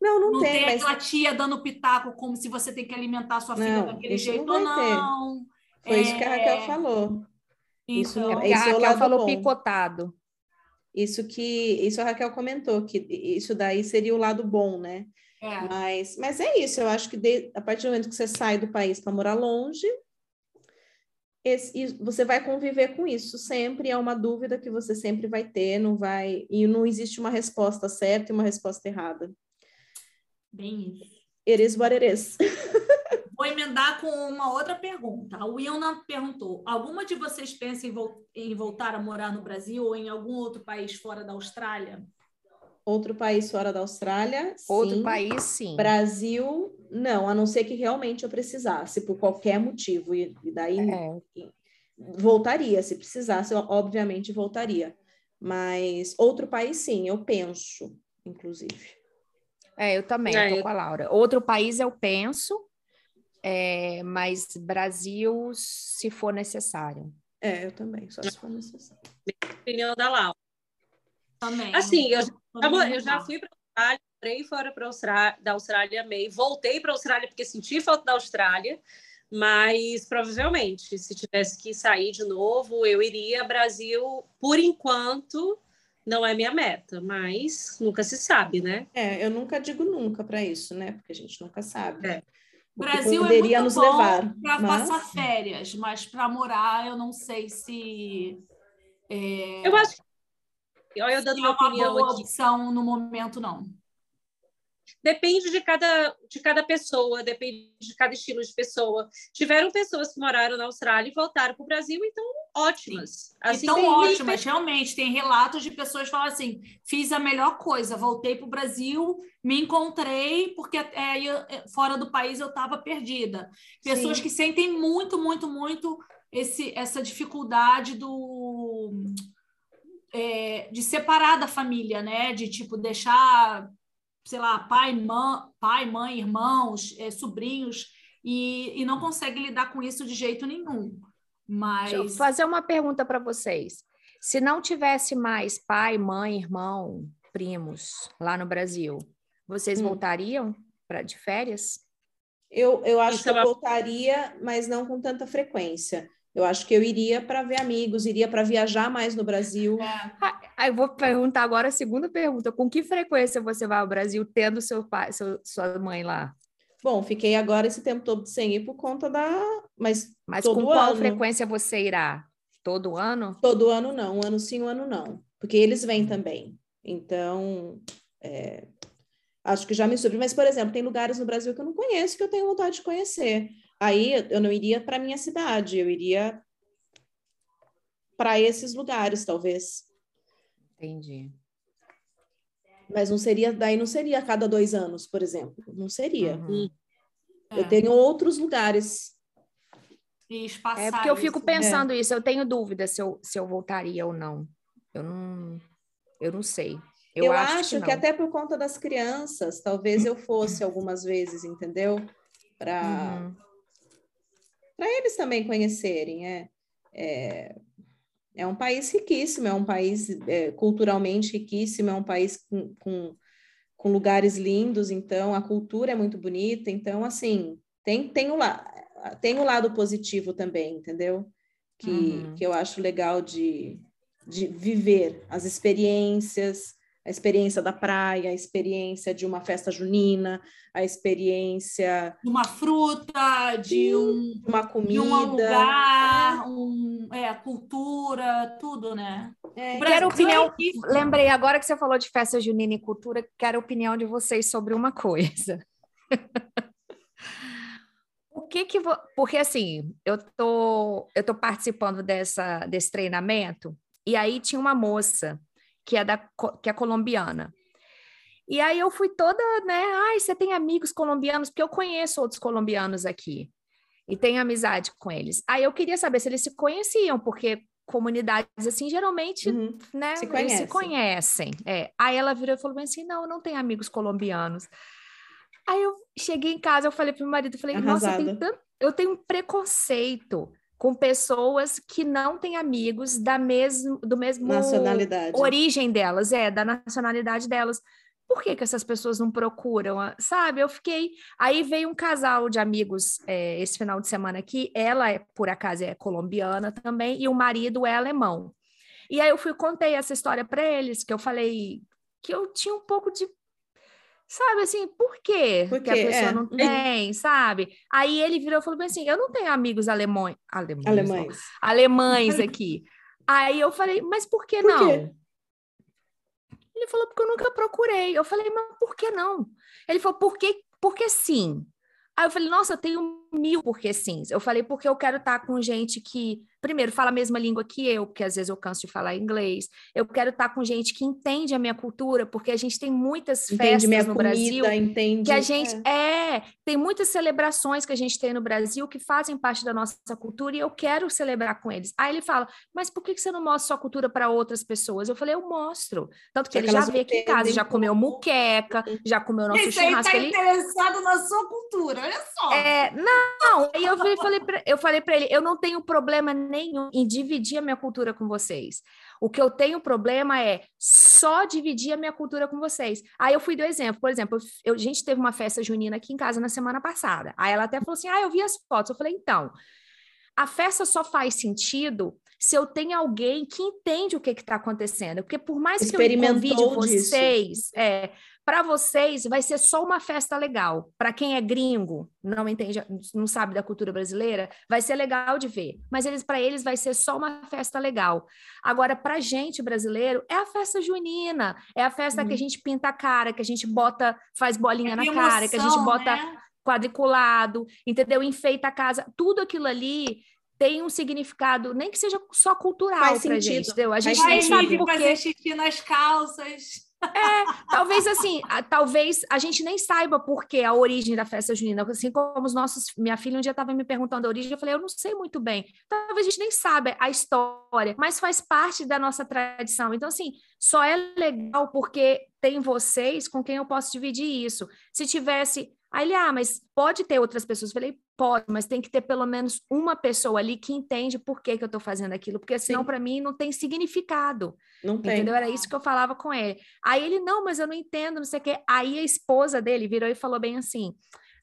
Não, não, Não tem, tem mas aquela tia dando pitaco como se você tem que alimentar sua filha Não, daquele isso não jeito ou vai ter. Foi isso que a Raquel É, falou. Isso Então, não- É a é Raquel falou bom. picotado. Isso que isso a Raquel comentou, que isso daí seria o lado bom, né? é. Mas, mas é isso, eu acho que de- a partir do momento que você sai do país para morar longe, esse- você vai conviver com isso sempre, é uma dúvida que você sempre vai ter, não vai, e não existe uma resposta certa e uma resposta errada. Bem isso. It is what it is. Emendar com uma outra pergunta. A Wilna perguntou: alguma de vocês pensa em, vol- em voltar a morar no Brasil ou em algum outro país fora da Austrália? Outro país fora da Austrália, Outro sim. país, sim. Brasil, não, a não ser que realmente eu precisasse, por qualquer motivo, e, e daí É, voltaria, se precisasse, eu, obviamente voltaria. Mas outro país, sim, eu penso, inclusive. é, eu também, É, eu tô eu- com a Laura. Outro país eu penso, é, mas Brasil, se for necessário. É, eu também, só se for necessário. Opinião da Laura. Também. Assim, eu, no eu já fui para a Austrália, morei fora pra Austrália, da Austrália, amei. Voltei para a Austrália porque senti falta da Austrália, mas provavelmente, se tivesse que sair de novo, eu iria. Brasil, por enquanto, não é minha meta, mas nunca se sabe, né? É, eu nunca digo nunca para isso, né? Porque a gente nunca sabe. É. O que Brasil é poderia muito nos bom levar. para mas- passar férias, mas para morar eu não sei se é, Eu acho que. Olha, eu dando é minha uma opinião boa aqui. opção no momento, não. Depende de cada, de cada pessoa, depende de cada estilo de pessoa. Tiveram pessoas que moraram na Austrália e voltaram para o Brasil, então ótimas. Assim, então, ótimas, realmente. Tem relatos de pessoas que falam assim: fiz a melhor coisa, voltei para o Brasil, me encontrei, porque é, eu- é, fora do país eu estava perdida. Pessoas Sim. que sentem muito, muito, muito esse, essa dificuldade do. é, de separar da família, né? De tipo deixar, sei lá, pai, mãe, pai, mãe irmãos, é, sobrinhos, e, e não consegue lidar com isso de jeito nenhum. Mas Deixa eu fazer uma pergunta para vocês. Se não tivesse mais pai, mãe, irmão, primos lá no Brasil, vocês Hum. voltariam pra, de férias? Eu, eu acho Isso que é eu voltaria, mas não com tanta frequência. Eu acho que eu iria para ver amigos, iria para viajar mais no Brasil. Ah, ah, eu vou perguntar agora a segunda pergunta. Com que frequência você vai ao Brasil tendo seu pai, seu- sua mãe lá? Bom, fiquei agora esse tempo todo sem ir por conta da. Mas Mas Todo com qual ano. frequência você irá? Todo ano? todo ano não, um ano sim, um ano não. Porque eles vêm também. Então, é, acho que já me sobre. Mas, por exemplo, tem lugares no Brasil que eu não conheço, que eu tenho vontade de conhecer. Aí eu não iria para minha cidade, eu iria para esses lugares, talvez. Entendi. Mas não seria, daí não seria a cada dois anos, por exemplo. Não seria. Uhum. é, Eu tenho outros lugares. e espaçar É porque eu fico isso. pensando isso, eu tenho dúvida se eu, se eu voltaria ou não. Eu não, eu não sei. Eu, Eu, acho, acho, que, que, até por conta das crianças, talvez eu fosse algumas vezes, entendeu? Para Uhum. para eles também conhecerem. É, é, é um país riquíssimo, é um país é, culturalmente riquíssimo, é um país com, com, com lugares lindos, então a cultura é muito bonita, então assim tem, tem, o, la, tem o lado positivo também, entendeu? Que, Uhum. que eu acho legal de, de viver as experiências, a experiência da praia, a experiência de uma festa junina, a experiência De uma fruta, de um, de uma de comida. um lugar, um, é, cultura, tudo, né? É, Quero opinião. é. Lembrei agora que você falou de festa junina e cultura, quero a opinião de vocês sobre uma coisa. o que que... Vo... Porque, assim, eu tô, eu tô participando dessa, desse treinamento e aí tinha uma moça que é, da, que é colombiana. E aí eu fui toda, né? Ai, você tem amigos colombianos? Porque eu conheço outros colombianos aqui e tenho amizade com eles. Aí eu queria saber se eles se conheciam, porque comunidades assim geralmente, Uhum. né? Se eles se conhecem. É. Aí ela virou e falou bem assim: não, eu não tenho amigos colombianos. Aí eu cheguei em casa, eu falei pro meu marido, eu falei, nossa, eu tenho, Arrasada. tanto, eu tenho um preconceito com pessoas que não têm amigos da mesmo, do mesmo Nacionalidade. origem delas, é, da nacionalidade delas. Por que, que essas pessoas não procuram? a- Sabe, eu fiquei. Aí veio um casal de amigos é, esse final de semana aqui. Ela, é, por acaso, é colombiana também, e o marido é alemão. E aí eu fui contei essa história para eles, que eu falei que eu tinha um pouco de. Sabe assim, por quê Por que a pessoa É. não tem, sabe? Aí ele virou e falou bem assim: eu não tenho amigos alemães, alemães, Alemães. alemães aqui. Aí eu falei, mas por que Por não? quê? Ele falou, porque eu nunca procurei. Eu falei, mas por que não? Ele falou, porque, porque sim. Aí eu falei, nossa, eu tenho mil porque sim. Eu falei, porque eu quero estar com gente que, primeiro, fala a mesma língua que eu, porque às vezes eu canso de falar inglês. Eu quero estar com gente que entende a minha cultura, porque a gente tem muitas Entende festas minha no comida, Brasil entende. que a gente é. é. tem muitas celebrações que a gente tem no Brasil que fazem parte da nossa cultura e eu quero celebrar com eles. Aí ele fala, mas por que que você não mostra sua cultura para outras pessoas? Eu falei, eu mostro. Tanto que Só ele que já veio aqui em casa, já comeu muqueca, já comeu nosso Esse aí churrasco. tá Ele, interessado na sua cultura, olha só. é, não, aí eu falei, falei pra, eu falei para ele, eu não tenho problema nenhum em dividir a minha cultura com vocês. O que eu tenho problema é só dividir a minha cultura com vocês. Aí eu fui do exemplo, por exemplo, eu, a gente teve uma festa junina aqui em casa na semana passada. Aí ela até falou assim: "Ah, eu vi as fotos". Eu falei: "Então, a festa só faz sentido se eu tenho alguém que entende o que está acontecendo. Porque por mais que eu convide disso. vocês, é, para vocês vai ser só uma festa legal. Para quem é gringo, não entende, não sabe da cultura brasileira, vai ser legal de ver. Mas eles, para eles, vai ser só uma festa legal. Agora, para gente brasileiro, é a festa junina, é a festa que a Uhum. gente pinta a cara, que a gente bota, faz bolinha na Que cara, que a gente emoção, bota né? quadriculado, entendeu? Enfeita a casa, tudo aquilo ali tem um significado, nem que seja só cultural Faz pra sentido, gente, entendeu? A faz gente Vai nem sabe vir por fazer xixi nas calças. Talvez assim, a- talvez a gente nem saiba por que a origem da festa junina, assim como os nossos, minha filha um dia estava me perguntando a origem, eu falei, eu não sei muito bem. Talvez a gente nem saiba a história, mas faz parte da nossa tradição. Então assim, só é legal porque tem vocês com quem eu posso dividir isso. Se tivesse Aí ele, ah, mas pode ter outras pessoas. Eu falei, pode, mas tem que ter pelo menos uma pessoa ali que entende por que, que eu estou fazendo aquilo, porque senão, para mim, não tem significado. Não tem. Entendeu? Era isso que eu falava com ele. Aí ele, não, mas eu não entendo, não sei o quê. Aí a esposa dele virou e falou bem assim: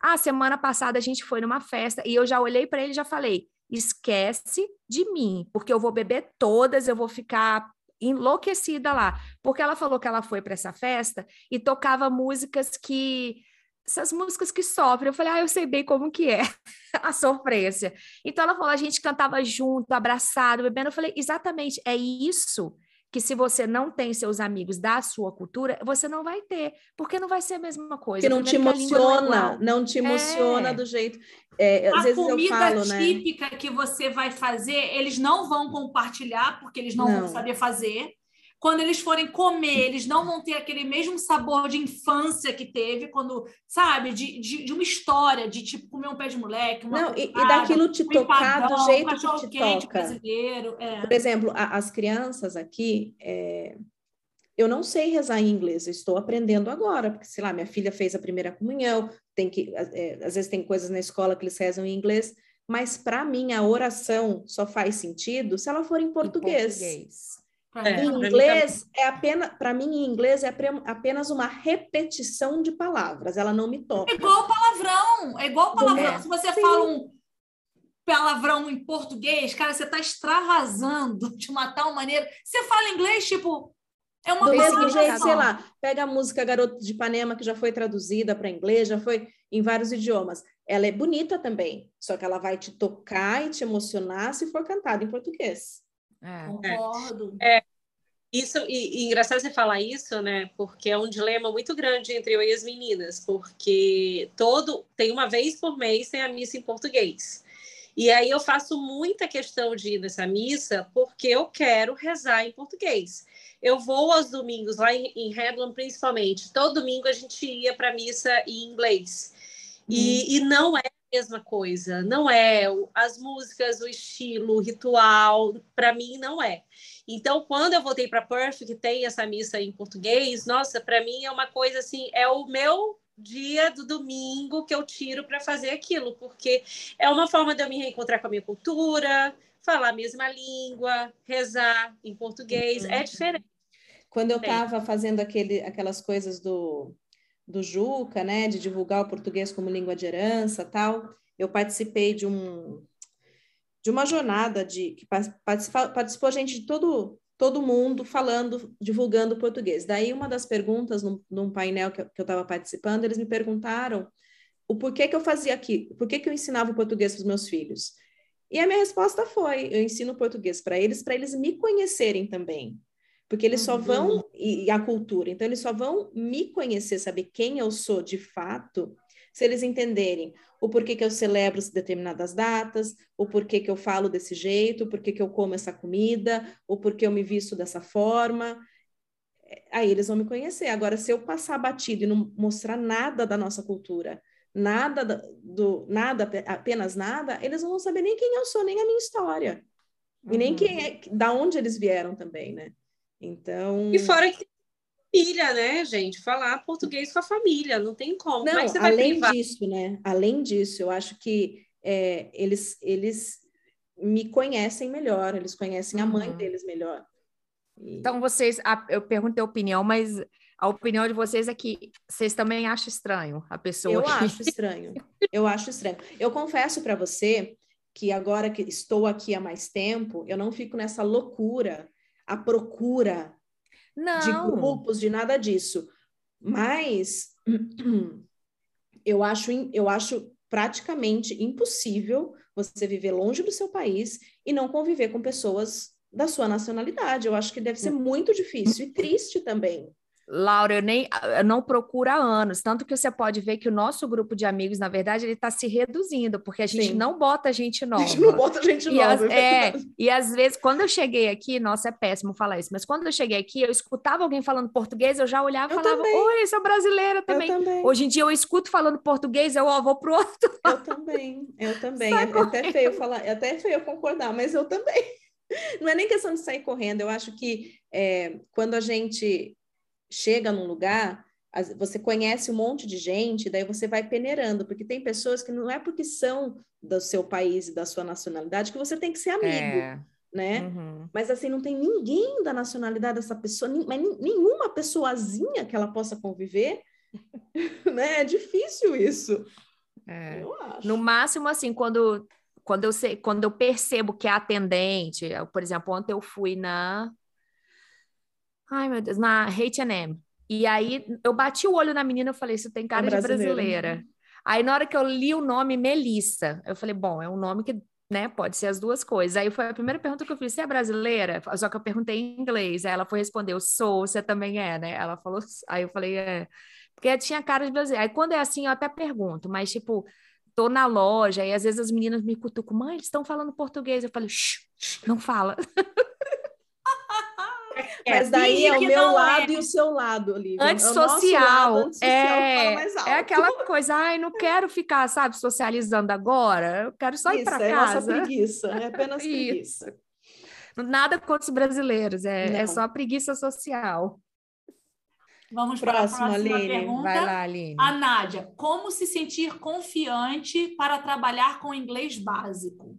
Ah, semana passada a gente foi numa festa e eu já olhei para ele e já falei: esquece de mim, porque eu vou beber todas, eu vou ficar enlouquecida lá. Porque ela falou que ela foi para essa festa e tocava músicas que. Essas músicas que sofrem. Eu falei, ah, eu sei bem como que é a sofrência. Então ela falou, a gente cantava junto, abraçado, bebendo. Eu falei, exatamente, é isso que se você não tem seus amigos da sua cultura, você não vai ter, porque não vai ser a mesma coisa. Que não te Primeiro que a língua não é emociona, não te emociona É. do jeito. É, às a vezes eu comida falo, né? típica que você vai fazer, eles não vão compartilhar, porque eles não, Não. vão saber fazer. Quando eles forem comer, eles não vão ter aquele mesmo sabor de infância que teve, quando, sabe, de, de, de uma história, de tipo comer um pé de moleque, uma Não, e, e daquilo te um tocar empadão, do jeito um que te toca. brasileiro. É. Por exemplo, a- as crianças aqui, é, eu não sei rezar em inglês, eu estou aprendendo agora, porque, sei lá, minha filha fez a primeira comunhão, tem que, é, às vezes tem coisas na escola que eles rezam em inglês, mas para mim a oração só faz sentido se ela for em Em português. Pra É, mim, pra mim inglês é apenas, para mim em inglês é apenas uma repetição de palavras, ela não me toca. É igual palavrão, é igual palavrão. É. Se você Sim. fala um palavrão em português, cara, você está extravasando de uma tal maneira. Você fala inglês, tipo, é uma Do Tem mesmo jeito, sei lá, pega a música Garoto de Ipanema, que já foi traduzida para inglês, já foi em vários idiomas. Ela é bonita também, só que ela vai te tocar e te emocionar se for cantada em português. É. Concordo. Isso, e, e, engraçado você falar isso, né? Porque é um dilema muito grande entre eu e as meninas, porque todo tem uma vez por mês tem a missa em português. E aí eu faço muita questão de ir nessa missa porque eu quero rezar em português. Eu vou aos domingos, lá em, em Redland principalmente, todo domingo a gente ia para a missa em inglês. E, hum. e não é mesma coisa, não é. As músicas, o estilo, o ritual, para mim não é. Então, quando eu voltei para Perth, que tem essa missa em português, nossa, para mim é uma coisa assim, é o meu dia do domingo que eu tiro para fazer aquilo, porque é uma forma de eu me reencontrar com a minha cultura, falar a mesma língua, rezar em português, é uhum. é diferente. Quando eu estava fazendo aquele, aquelas coisas do, do Juca, né, de divulgar o português como língua de herança, tal, eu participei de um de uma jornada de que participou, participou gente de todo todo mundo falando, divulgando português. Daí uma das perguntas num, num painel que, eu estava participando, eles me perguntaram o porquê que eu fazia aqui, por que que eu ensinava o português para os meus filhos. E a minha resposta foi: eu ensino português para eles, para eles me conhecerem também. Porque eles só vão, uhum. e, e a cultura, então eles só vão me conhecer, saber quem eu sou de fato, se eles entenderem o porquê que eu celebro determinadas datas, o porquê que eu falo desse jeito, o porquê que eu como essa comida, o porquê eu me visto dessa forma. É, aí eles vão me conhecer. Agora, se eu passar batido e não mostrar nada da nossa cultura, nada do nada, apenas nada, eles não vão saber nem quem eu sou, nem a minha história. E nem quem é, da onde eles vieram também, né? Então. E fora que família, né, gente? Falar português com a família, não tem como. Não, além disso, né? Além disso, eu acho que é, eles, eles me conhecem melhor, eles conhecem a mãe uhum. deles melhor. E... Então, vocês, a, eu perguntei a opinião, mas a opinião de vocês é que vocês também acham estranho a pessoa. Eu que... acho estranho. Eu acho estranho. Eu confesso para você que agora que estou aqui há mais tempo, eu não fico nessa loucura, a procura não. de grupos, de nada disso. Mas eu acho, eu acho praticamente impossível você viver longe do seu país e não conviver com pessoas da sua nacionalidade. Eu acho que deve ser hum. muito difícil e triste também. Laura, eu nem eu não procuro há anos, tanto que você pode ver que o nosso grupo de amigos, na verdade, ele está se reduzindo, porque a gente Sim. não bota gente nova. A gente não bota gente e nova. As, é, é e às vezes, quando eu cheguei aqui, nossa, é péssimo falar isso, mas quando eu cheguei aqui, eu escutava alguém falando português, eu já olhava e falava, também. oi, sou brasileira também. também. Hoje em dia eu escuto falando português, eu ó, vou pro outro. Eu também, eu também. É, é até feio falar, é até feio concordar, mas eu também. Não é nem questão de sair correndo, eu acho que é, quando a gente chega num lugar, você conhece um monte de gente, daí você vai peneirando, porque tem pessoas que não é porque são do seu país e da sua nacionalidade que você tem que ser amigo, é. né? Uhum. Mas assim, não tem ninguém da nacionalidade dessa pessoa, mas nenhuma pessoazinha que ela possa conviver, né? É difícil isso. É. Eu acho. No máximo, assim, quando quando eu, sei, quando eu percebo que é atendente, eu, por exemplo, ontem eu fui na Ai, meu Deus, na H&M. E aí eu bati o olho na menina e falei, isso tem cara é de brasileira. Aí na hora que eu li o nome Melissa, eu falei, bom, é um nome que, né, pode ser as duas coisas. Aí foi a primeira pergunta que eu fiz, você é brasileira? Só que eu perguntei em inglês. Aí ela foi responder, eu sou, você também é, né? Ela falou, aí eu falei, é. Porque tinha cara de brasileira. Aí quando é assim, eu até pergunto, mas tipo, tô na loja e às vezes as meninas me cutucam, mãe, eles estão falando português. Eu falei, não fala. É, Mas daí é o meu lado é. e o seu lado, ali. Antissocial. Lado, antissocial é, é aquela coisa, ai, não quero ficar, sabe, socializando agora, eu quero só Isso, ir para é casa. Isso, é preguiça, é apenas preguiça. Nada contra os brasileiros, é, é só preguiça social. Vamos Próximo, para a próxima Aline. pergunta. Vai lá, Aline. A Nádia, como se sentir confiante para trabalhar com inglês básico?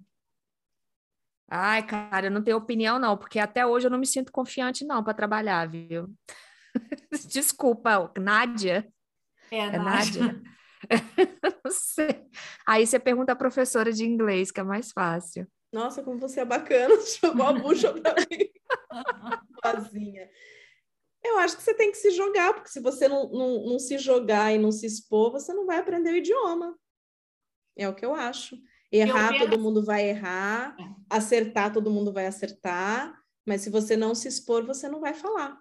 Ai, cara, eu não tenho opinião, não, porque até hoje eu não me sinto confiante, não, para trabalhar, viu? Desculpa, Nádia. É, é Nádia. não sei. Aí você pergunta a professora de inglês, que é mais fácil. Nossa, como você é bacana, jogou a bucha para mim. Sozinha. Eu acho que você tem que se jogar, porque se você não, não, não se jogar e não se expor, você não vai aprender o idioma. É o que eu acho. Errar, todo mundo vai errar. É. Acertar, todo mundo vai acertar. Mas se você não se expor, você não vai falar.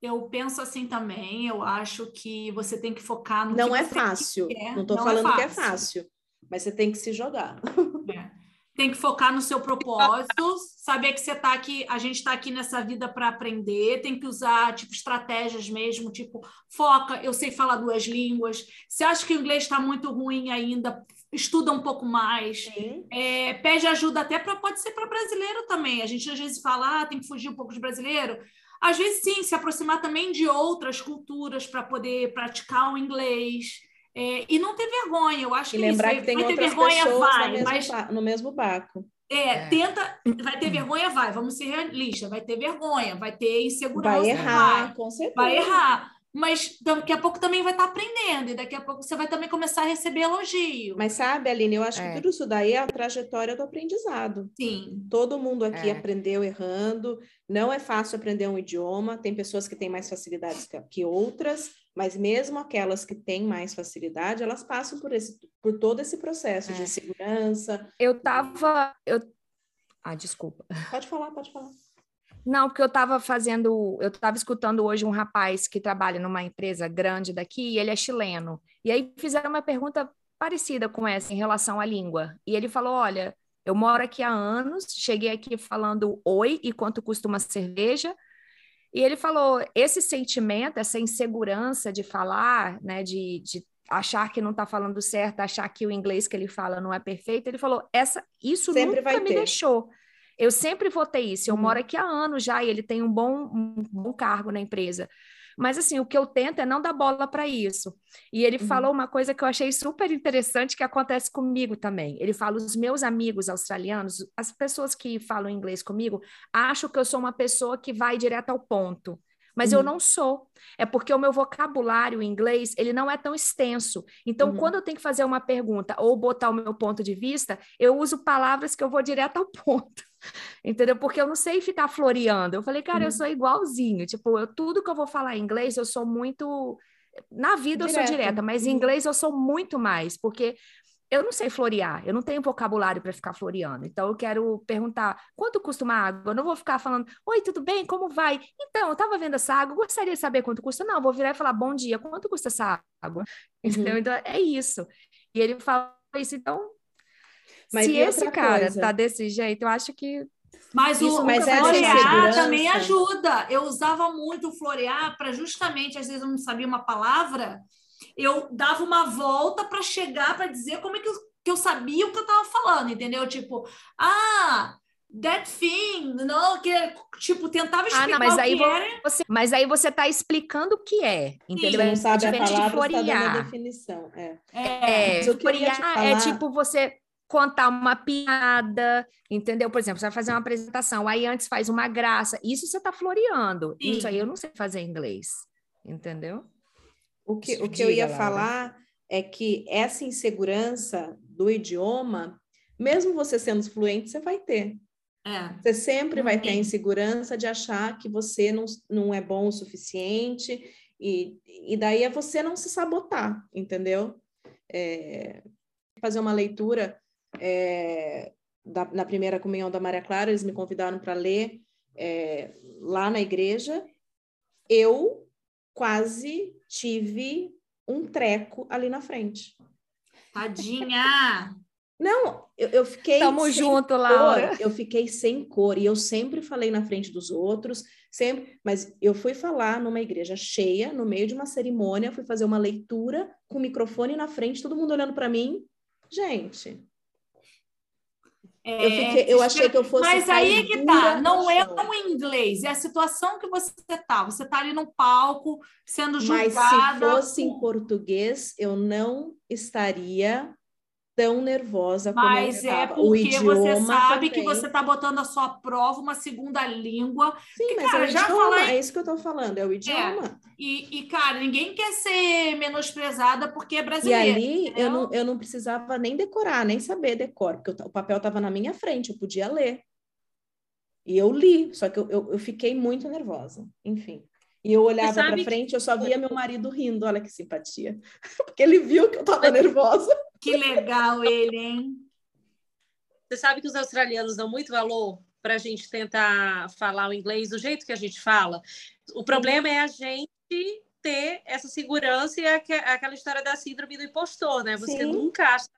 Eu penso assim também, eu acho que você tem que focar no Não que é fácil. quer. Não estou Não falando que é fácil. fácil, mas você tem que se jogar. É. Tem que focar no seu propósito, saber que você tá aqui, a gente está aqui nessa vida para aprender, tem que usar tipo estratégias mesmo, tipo, foca, eu sei falar duas línguas. Se acha que o inglês está muito ruim ainda, estuda um pouco mais. É, pede ajuda até para pode ser para brasileiro também. A gente às vezes fala, ah, tem que fugir um pouco de brasileiro. Às vezes sim, se aproximar também de outras culturas para poder praticar o inglês. É, e não ter vergonha, eu acho E que lembrar isso. que tem vai ter outras vergonha, pessoas vai, no, mesmo mas ba- no mesmo barco. é, É. tenta, vai ter vergonha, vai, vamos ser realistas, vai ter vergonha, vai ter insegurança, Vai errar, com certeza. vai errar, mas daqui a pouco também vai estar aprendendo, e daqui a pouco você vai também começar a receber elogio. Mas sabe, Aline, eu acho É. que tudo isso daí é a trajetória do aprendizado. Sim, Todo mundo aqui É. aprendeu errando. Não é fácil aprender um idioma. Tem pessoas que têm mais facilidades que, outras, mas mesmo aquelas que têm mais facilidade, elas passam por, esse, por todo esse processo de É. segurança. Eu tava. Eu... Ah, desculpa. Pode falar, pode falar. Não, porque eu estava fazendo, eu estava escutando hoje um rapaz que trabalha numa empresa grande daqui e ele é chileno. E aí fizeram uma pergunta parecida com essa em relação à língua. E ele falou: Olha, eu moro aqui há anos, cheguei aqui falando oi e quanto custa uma cerveja. E ele falou: esse sentimento, essa insegurança de falar, né, de, de achar que não está falando certo, achar que o inglês que ele fala não é perfeito, ele falou: essa, isso Sempre nunca me ter. deixou. Eu sempre votei isso. Eu Uhum. moro aqui há anos já e ele tem um bom, um bom cargo na empresa. Mas assim, o que eu tento é não dar bola para isso. E ele Uhum. falou uma coisa que eu achei super interessante que acontece comigo também. Ele fala: os meus amigos australianos, as pessoas que falam inglês comigo, acham que eu sou uma pessoa que vai direto ao ponto. Mas eu Uhum. não sou. É porque o meu vocabulário em inglês, ele não é tão extenso. Então, Uhum. quando eu tenho que fazer uma pergunta ou botar o meu ponto de vista, eu uso palavras que eu vou direto ao ponto. Entendeu? Porque eu não sei ficar floreando. Eu falei, cara, eu Uhum. sou igualzinho. Tipo, eu, tudo que eu vou falar em inglês, eu sou muito. Na vida eu sou Direta. direta, mas em Uhum. inglês eu sou muito mais, porque eu não sei florear, eu não tenho vocabulário para ficar floreando. Então eu quero perguntar: quanto custa uma água? Eu não vou ficar falando, oi, tudo bem? Como vai? Então, eu estava vendo essa água, gostaria de saber quanto custa. Não, eu vou virar e falar, bom dia, quanto custa essa água? Entendeu? Uhum. Então é isso. E ele fala isso, então. Mas se esse cara coisa? tá desse jeito, eu acho que Mas Isso, o, mas florear também ajuda. Eu usava muito o florear para justamente, às vezes eu não sabia uma palavra, eu dava uma volta para chegar para dizer como é que eu, que eu sabia o que eu estava falando, entendeu? Tipo, ah, that thing, não, que tipo tentava Ah, explicar não, mas o aí que vo- era. você, mas aí você está explicando o que é, entendeu? É não sabe a diferente de palavra, dando a florear. definição. É. É, É, florear é falar- tipo você contar uma piada, entendeu? Por exemplo, você vai fazer uma apresentação, aí antes faz uma graça. Isso você está floreando. Sim. Isso aí eu não sei fazer em inglês, entendeu? O que, o que eu ia falar é que essa insegurança do idioma, mesmo você sendo fluente, você vai ter. é. Você sempre vai ter a insegurança de achar que você não, não é bom o suficiente, e, e daí é você não se sabotar, entendeu? É, fazer uma leitura é, da- na primeira comunhão da Maria Clara, eles me convidaram para ler é, lá na igreja. Eu quase tive um treco ali na frente. Tadinha. Não, eu, eu fiquei. Tamo sem junto, Laura. cor, eu fiquei sem cor e eu sempre falei na frente dos outros, sempre, mas eu fui falar numa igreja cheia, no meio de uma cerimônia, fui fazer uma leitura com o microfone na frente, todo mundo olhando para mim. Gente, É, eu fiquei, eu achei que eu fosse Mas aí é que tá, não é o inglês, é a situação que você tá. Você tá ali no palco, sendo Mas julgada. se fosse em por- português, eu não estaria tão nervosa como Mas eu é porque você sabe que também. você está botando a sua prova uma segunda língua. Sim, que, mas cara, é já idioma, falei- é isso que eu estou falando, é o idioma. E, e, cara, ninguém quer ser menosprezada porque é E brasileira. ali eu não, eu não precisava nem decorar, nem saber decor, porque o ta- o papel estava na minha frente, eu podia ler. E eu li, só que eu, eu, eu fiquei muito nervosa, enfim. E eu olhava para que- frente, eu só via meu marido rindo, olha que simpatia. Porque ele viu que eu estava nervosa. Que legal ele, hein? Você sabe que os australianos dão muito valor para a gente tentar falar o inglês do jeito que a gente fala. O problema é a gente ter essa segurança e aquela história da síndrome do impostor, né? Você Sim. nunca acha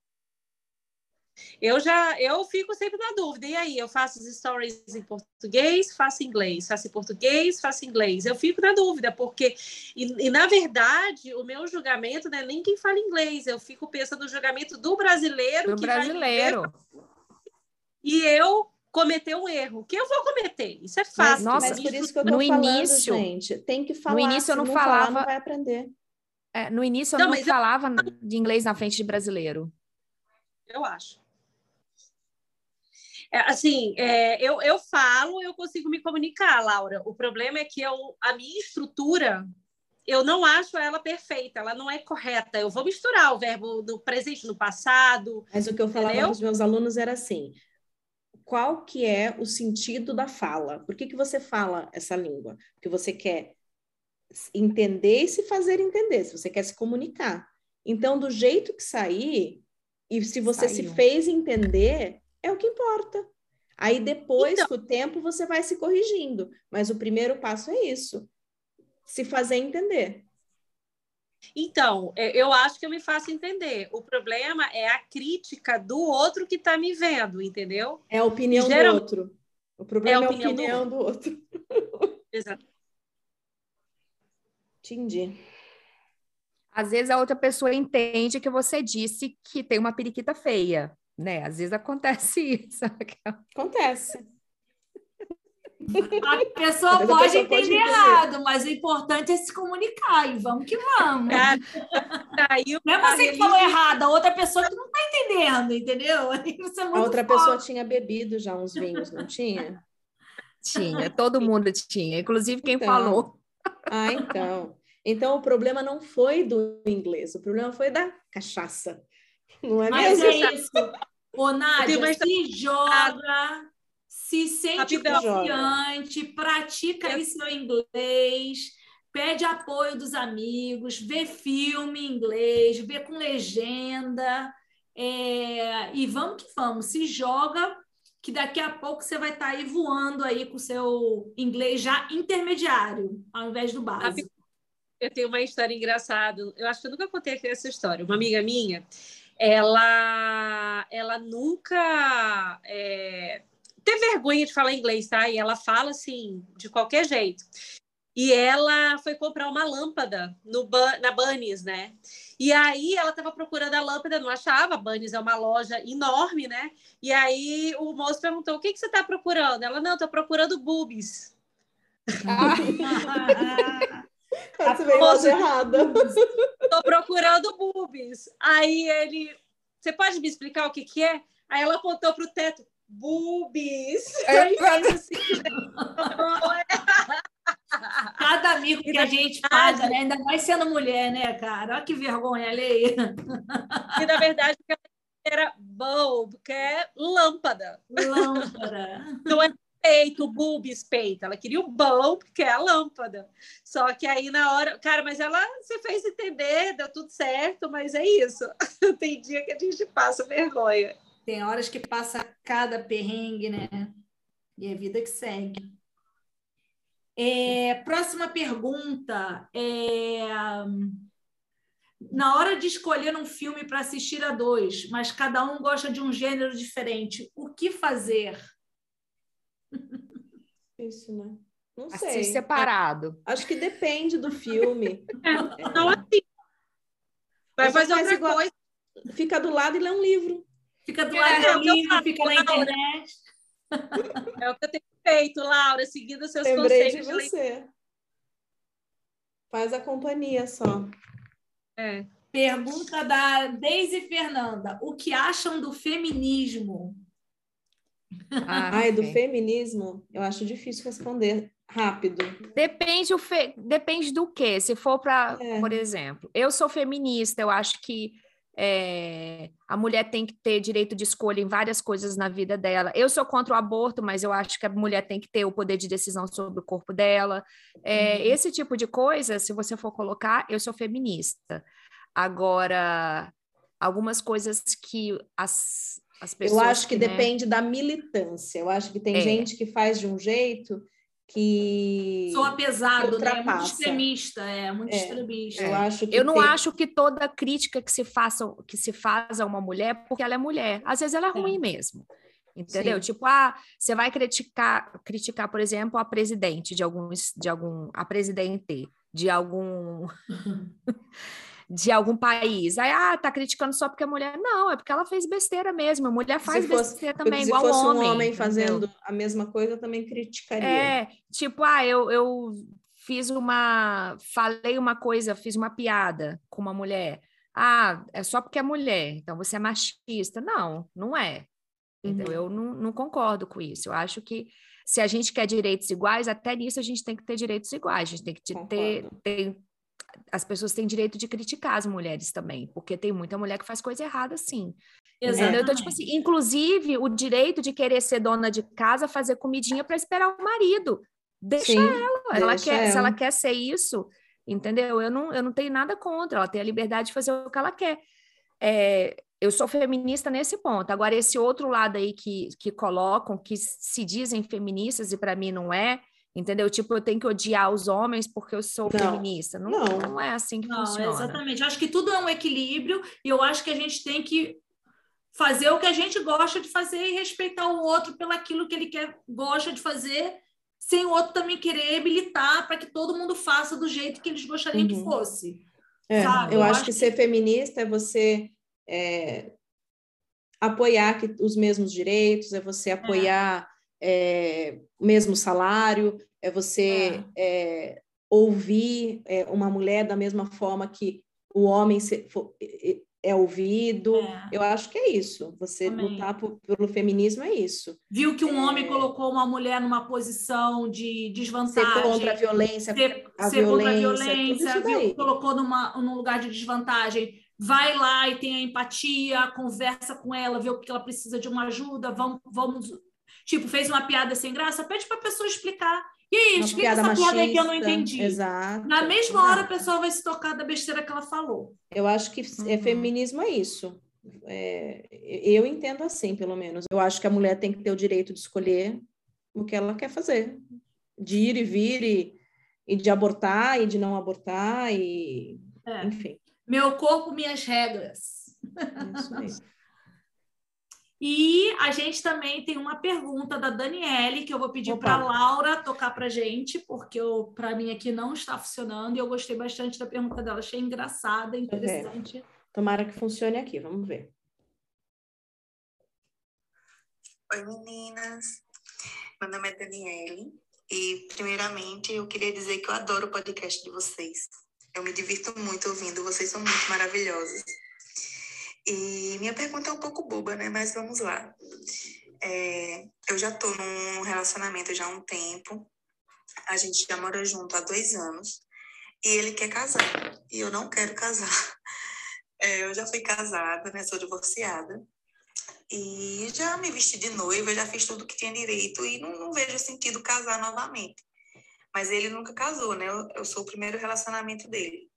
eu já eu fico sempre na dúvida. E aí, eu faço as stories em português, faço em inglês, faço em português, faço em inglês. Eu fico na dúvida, porque e, e na verdade, o meu julgamento não é nem quem fala inglês, eu fico pensando no julgamento do brasileiro do brasileiro. E eu cometer um erro, que eu vou cometer. Isso é fácil. Mas, Nossa, mas por isso que eu tô no falando, início, gente, tem que falar. No início eu não falava, falar, não vai aprender. É, no início eu não, não falava eu... de inglês na frente de brasileiro. Eu acho. É, assim, é, eu, eu falo, eu consigo me comunicar, Laura. O problema é que eu, a minha estrutura, eu não acho ela perfeita, ela não é correta. Eu vou misturar o verbo no presente, no passado. Mas o que eu falava para os meus alunos era assim: qual que é o sentido da fala? Por que, que você fala essa língua? Porque você quer entender e se fazer entender, se você quer se comunicar. Então, do jeito que sair, e se você Saiu. se fez entender, é o que importa. Aí depois, então, com o tempo, você vai se corrigindo. Mas o primeiro passo é isso: se fazer entender. Então, é, eu acho que eu me faço entender. O problema é a crítica do outro que está me vendo, entendeu? É a opinião Geral... do outro. O problema é a opinião, é a opinião do, do outro. Exato. Entendi. Às vezes a outra pessoa entende que você disse que tem uma periquita feia né? Às vezes acontece isso. Acontece. A pessoa pode a pessoa entender pode errado, mas o importante é se comunicar e vamos que vamos. É, não é você que falou errado, a outra pessoa que não está entendendo, entendeu? É a outra forte. pessoa tinha bebido já uns vinhos, não tinha? Tinha, todo mundo tinha, inclusive quem então, falou. Ah, então. Então o problema não foi do inglês, o problema foi da cachaça. Não é Mas mesmo? é isso. Ô, Nádia, se joga, se sente Rapidão. confiante, pratica aí seu inglês, pede apoio dos amigos, vê filme em inglês, vê com legenda. É... e vamos que vamos, se joga, que daqui a pouco você vai estar tá aí voando aí com o seu inglês já intermediário, ao invés do básico. Eu tenho uma história engraçada. Eu acho que eu nunca contei aqui essa história. Uma amiga minha, ela, ela nunca é, teve vergonha de falar inglês, tá? E ela fala assim, de qualquer jeito. E ela foi comprar uma lâmpada no, na Bunnies, né? E aí ela estava procurando a lâmpada, não achava. A Bunnies é uma loja enorme, né? E aí o moço perguntou: o que, que você está procurando? Ela, não, estou procurando boobies. Ah. Você veio loja errada. Tô procurando boobies. Aí ele, você pode me explicar o que que é? Aí ela apontou pro teto, boobies. É, Aí assim, Cada amigo que a gente faz, né? ainda mais sendo mulher, né, cara? Olha que vergonha alheia. E na verdade era bulb, que é lâmpada. Lâmpada. Não é peito, boobies, peito. Ela queria o bulb, que é a lâmpada. Só que aí na hora, cara, mas ela se fez entender, deu tudo certo, mas é isso. Tem dia que a gente passa vergonha. Tem horas que passa cada perrengue, né? E é vida que segue. É, próxima pergunta. É, na hora de escolher um filme para assistir a dois, mas cada um gosta de um gênero diferente, o que fazer? Isso, né? Não Assiste sei. separado. Acho que depende do filme. É, não assim. Vai fazer outra igual... coisa. Fica do lado e lê um livro. Fica do lado é, e lê um livro, fica na internet. É o que eu tenho feito, Laura, seguindo seus Lembrei conceitos. de você. Faz a companhia só. É. Pergunta da Deise Fernanda. O que acham do feminismo? Ah, Ai, do feminismo, eu acho difícil responder rápido. Depende, o fe... Depende do que. Se for para, é. por exemplo, eu sou feminista, eu acho que é, a mulher tem que ter direito de escolha em várias coisas na vida dela. Eu sou contra o aborto, mas eu acho que a mulher tem que ter o poder de decisão sobre o corpo dela. É, uhum. Esse tipo de coisa, se você for colocar, eu sou feminista. Agora, algumas coisas que as eu acho que, que né? depende da militância. Eu acho que tem é. gente que faz de um jeito que soa pesado, né? É muito extremista, é muito é, extremista. Eu acho que eu não tem... acho que toda crítica que se faça que se faz a uma mulher porque ela é mulher, às vezes ela é ruim mesmo. Entendeu? Sim. Tipo, ah, você vai criticar, criticar, por exemplo, a presidente de algum, de algum, a presidente de algum de algum país. Aí, ah, tá criticando só porque é mulher. Não, é porque ela fez besteira mesmo. A mulher faz fosse, besteira também, igual homem. Se fosse um homem fazendo a mesma coisa, eu também criticaria. É, tipo, ah, eu, eu fiz uma... Falei uma coisa, fiz uma piada com uma mulher. Ah, é só porque é mulher, então você é machista. Não, não é. Então, uhum. eu não, não concordo com isso. Eu acho que se a gente quer direitos iguais, até nisso a gente tem que ter direitos iguais. A gente tem que ter, ter as pessoas têm direito de criticar as mulheres também, porque tem muita mulher que faz coisa errada, sim. Exatamente. Então, tipo assim, inclusive o direito de querer ser dona de casa, fazer comidinha para esperar o marido. Deixa sim, ela. ela quer, ela. Se ela quer ser isso, entendeu? Eu não, eu não tenho nada contra, ela tem a liberdade de fazer o que ela quer. É, eu sou feminista nesse ponto. Agora, esse outro lado aí que, que colocam, que se dizem feministas e para mim não é, Entendeu? Tipo, eu tenho que odiar os homens porque eu sou não, feminista. Não, não. não é assim que não, funciona. Exatamente. Eu acho que tudo é um equilíbrio e eu acho que a gente tem que fazer o que a gente gosta de fazer e respeitar o outro pelo aquilo que ele quer, gosta de fazer, sem o outro também querer habilitar para que todo mundo faça do jeito que eles gostariam uhum. que fosse. É, eu, eu, acho que, que, ser feminista é você é, apoiar que, os mesmos direitos, é você é. apoiar é, o mesmo salário, é você é. é ouvir é, uma mulher da mesma forma que o homem se, for, é ouvido. É. Eu acho que é isso. Você Amém. lutar por, pelo feminismo é isso. Viu que um é... homem colocou uma mulher numa posição de desvantagem. Ser contra a violência. Ser, a ser violência, contra a violência. Viu que colocou numa, num lugar de desvantagem. Vai lá e tem a empatia, conversa com ela, vê o que ela precisa de uma ajuda, vamos, vamos Tipo, fez uma piada sem graça, pede para a pessoa explicar. E aí, uma explica essa machista, piada aí que eu não entendi. Exato. Na mesma exato. hora, a pessoa vai se tocar da besteira que ela falou. Eu acho que é uhum. feminismo é isso. É, eu entendo assim, pelo menos. Eu acho que a mulher tem que ter o direito de escolher o que ela quer fazer. De ir e vir, e, e de abortar, e de não abortar, e... É. Enfim. Meu corpo, minhas regras. Isso aí. E a gente também tem uma pergunta da Daniele, que eu vou pedir para a Laura tocar para gente, porque para mim aqui não está funcionando, e eu gostei bastante da pergunta dela, achei engraçada, interessante. É. Tomara que funcione aqui, vamos ver. Oi, meninas. Meu nome é Daniele, e primeiramente eu queria dizer que eu adoro o podcast de vocês. Eu me divirto muito ouvindo, vocês são muito maravilhosos. E minha pergunta é um pouco boba, né? Mas vamos lá. É, eu já tô num relacionamento já há um tempo. A gente já mora junto há dois anos. E ele quer casar. E eu não quero casar. É, eu já fui casada, né? Sou divorciada. E já me vesti de noiva, já fiz tudo que tinha direito. E não, não vejo sentido casar novamente. Mas ele nunca casou, né? Eu, eu sou o primeiro relacionamento dele.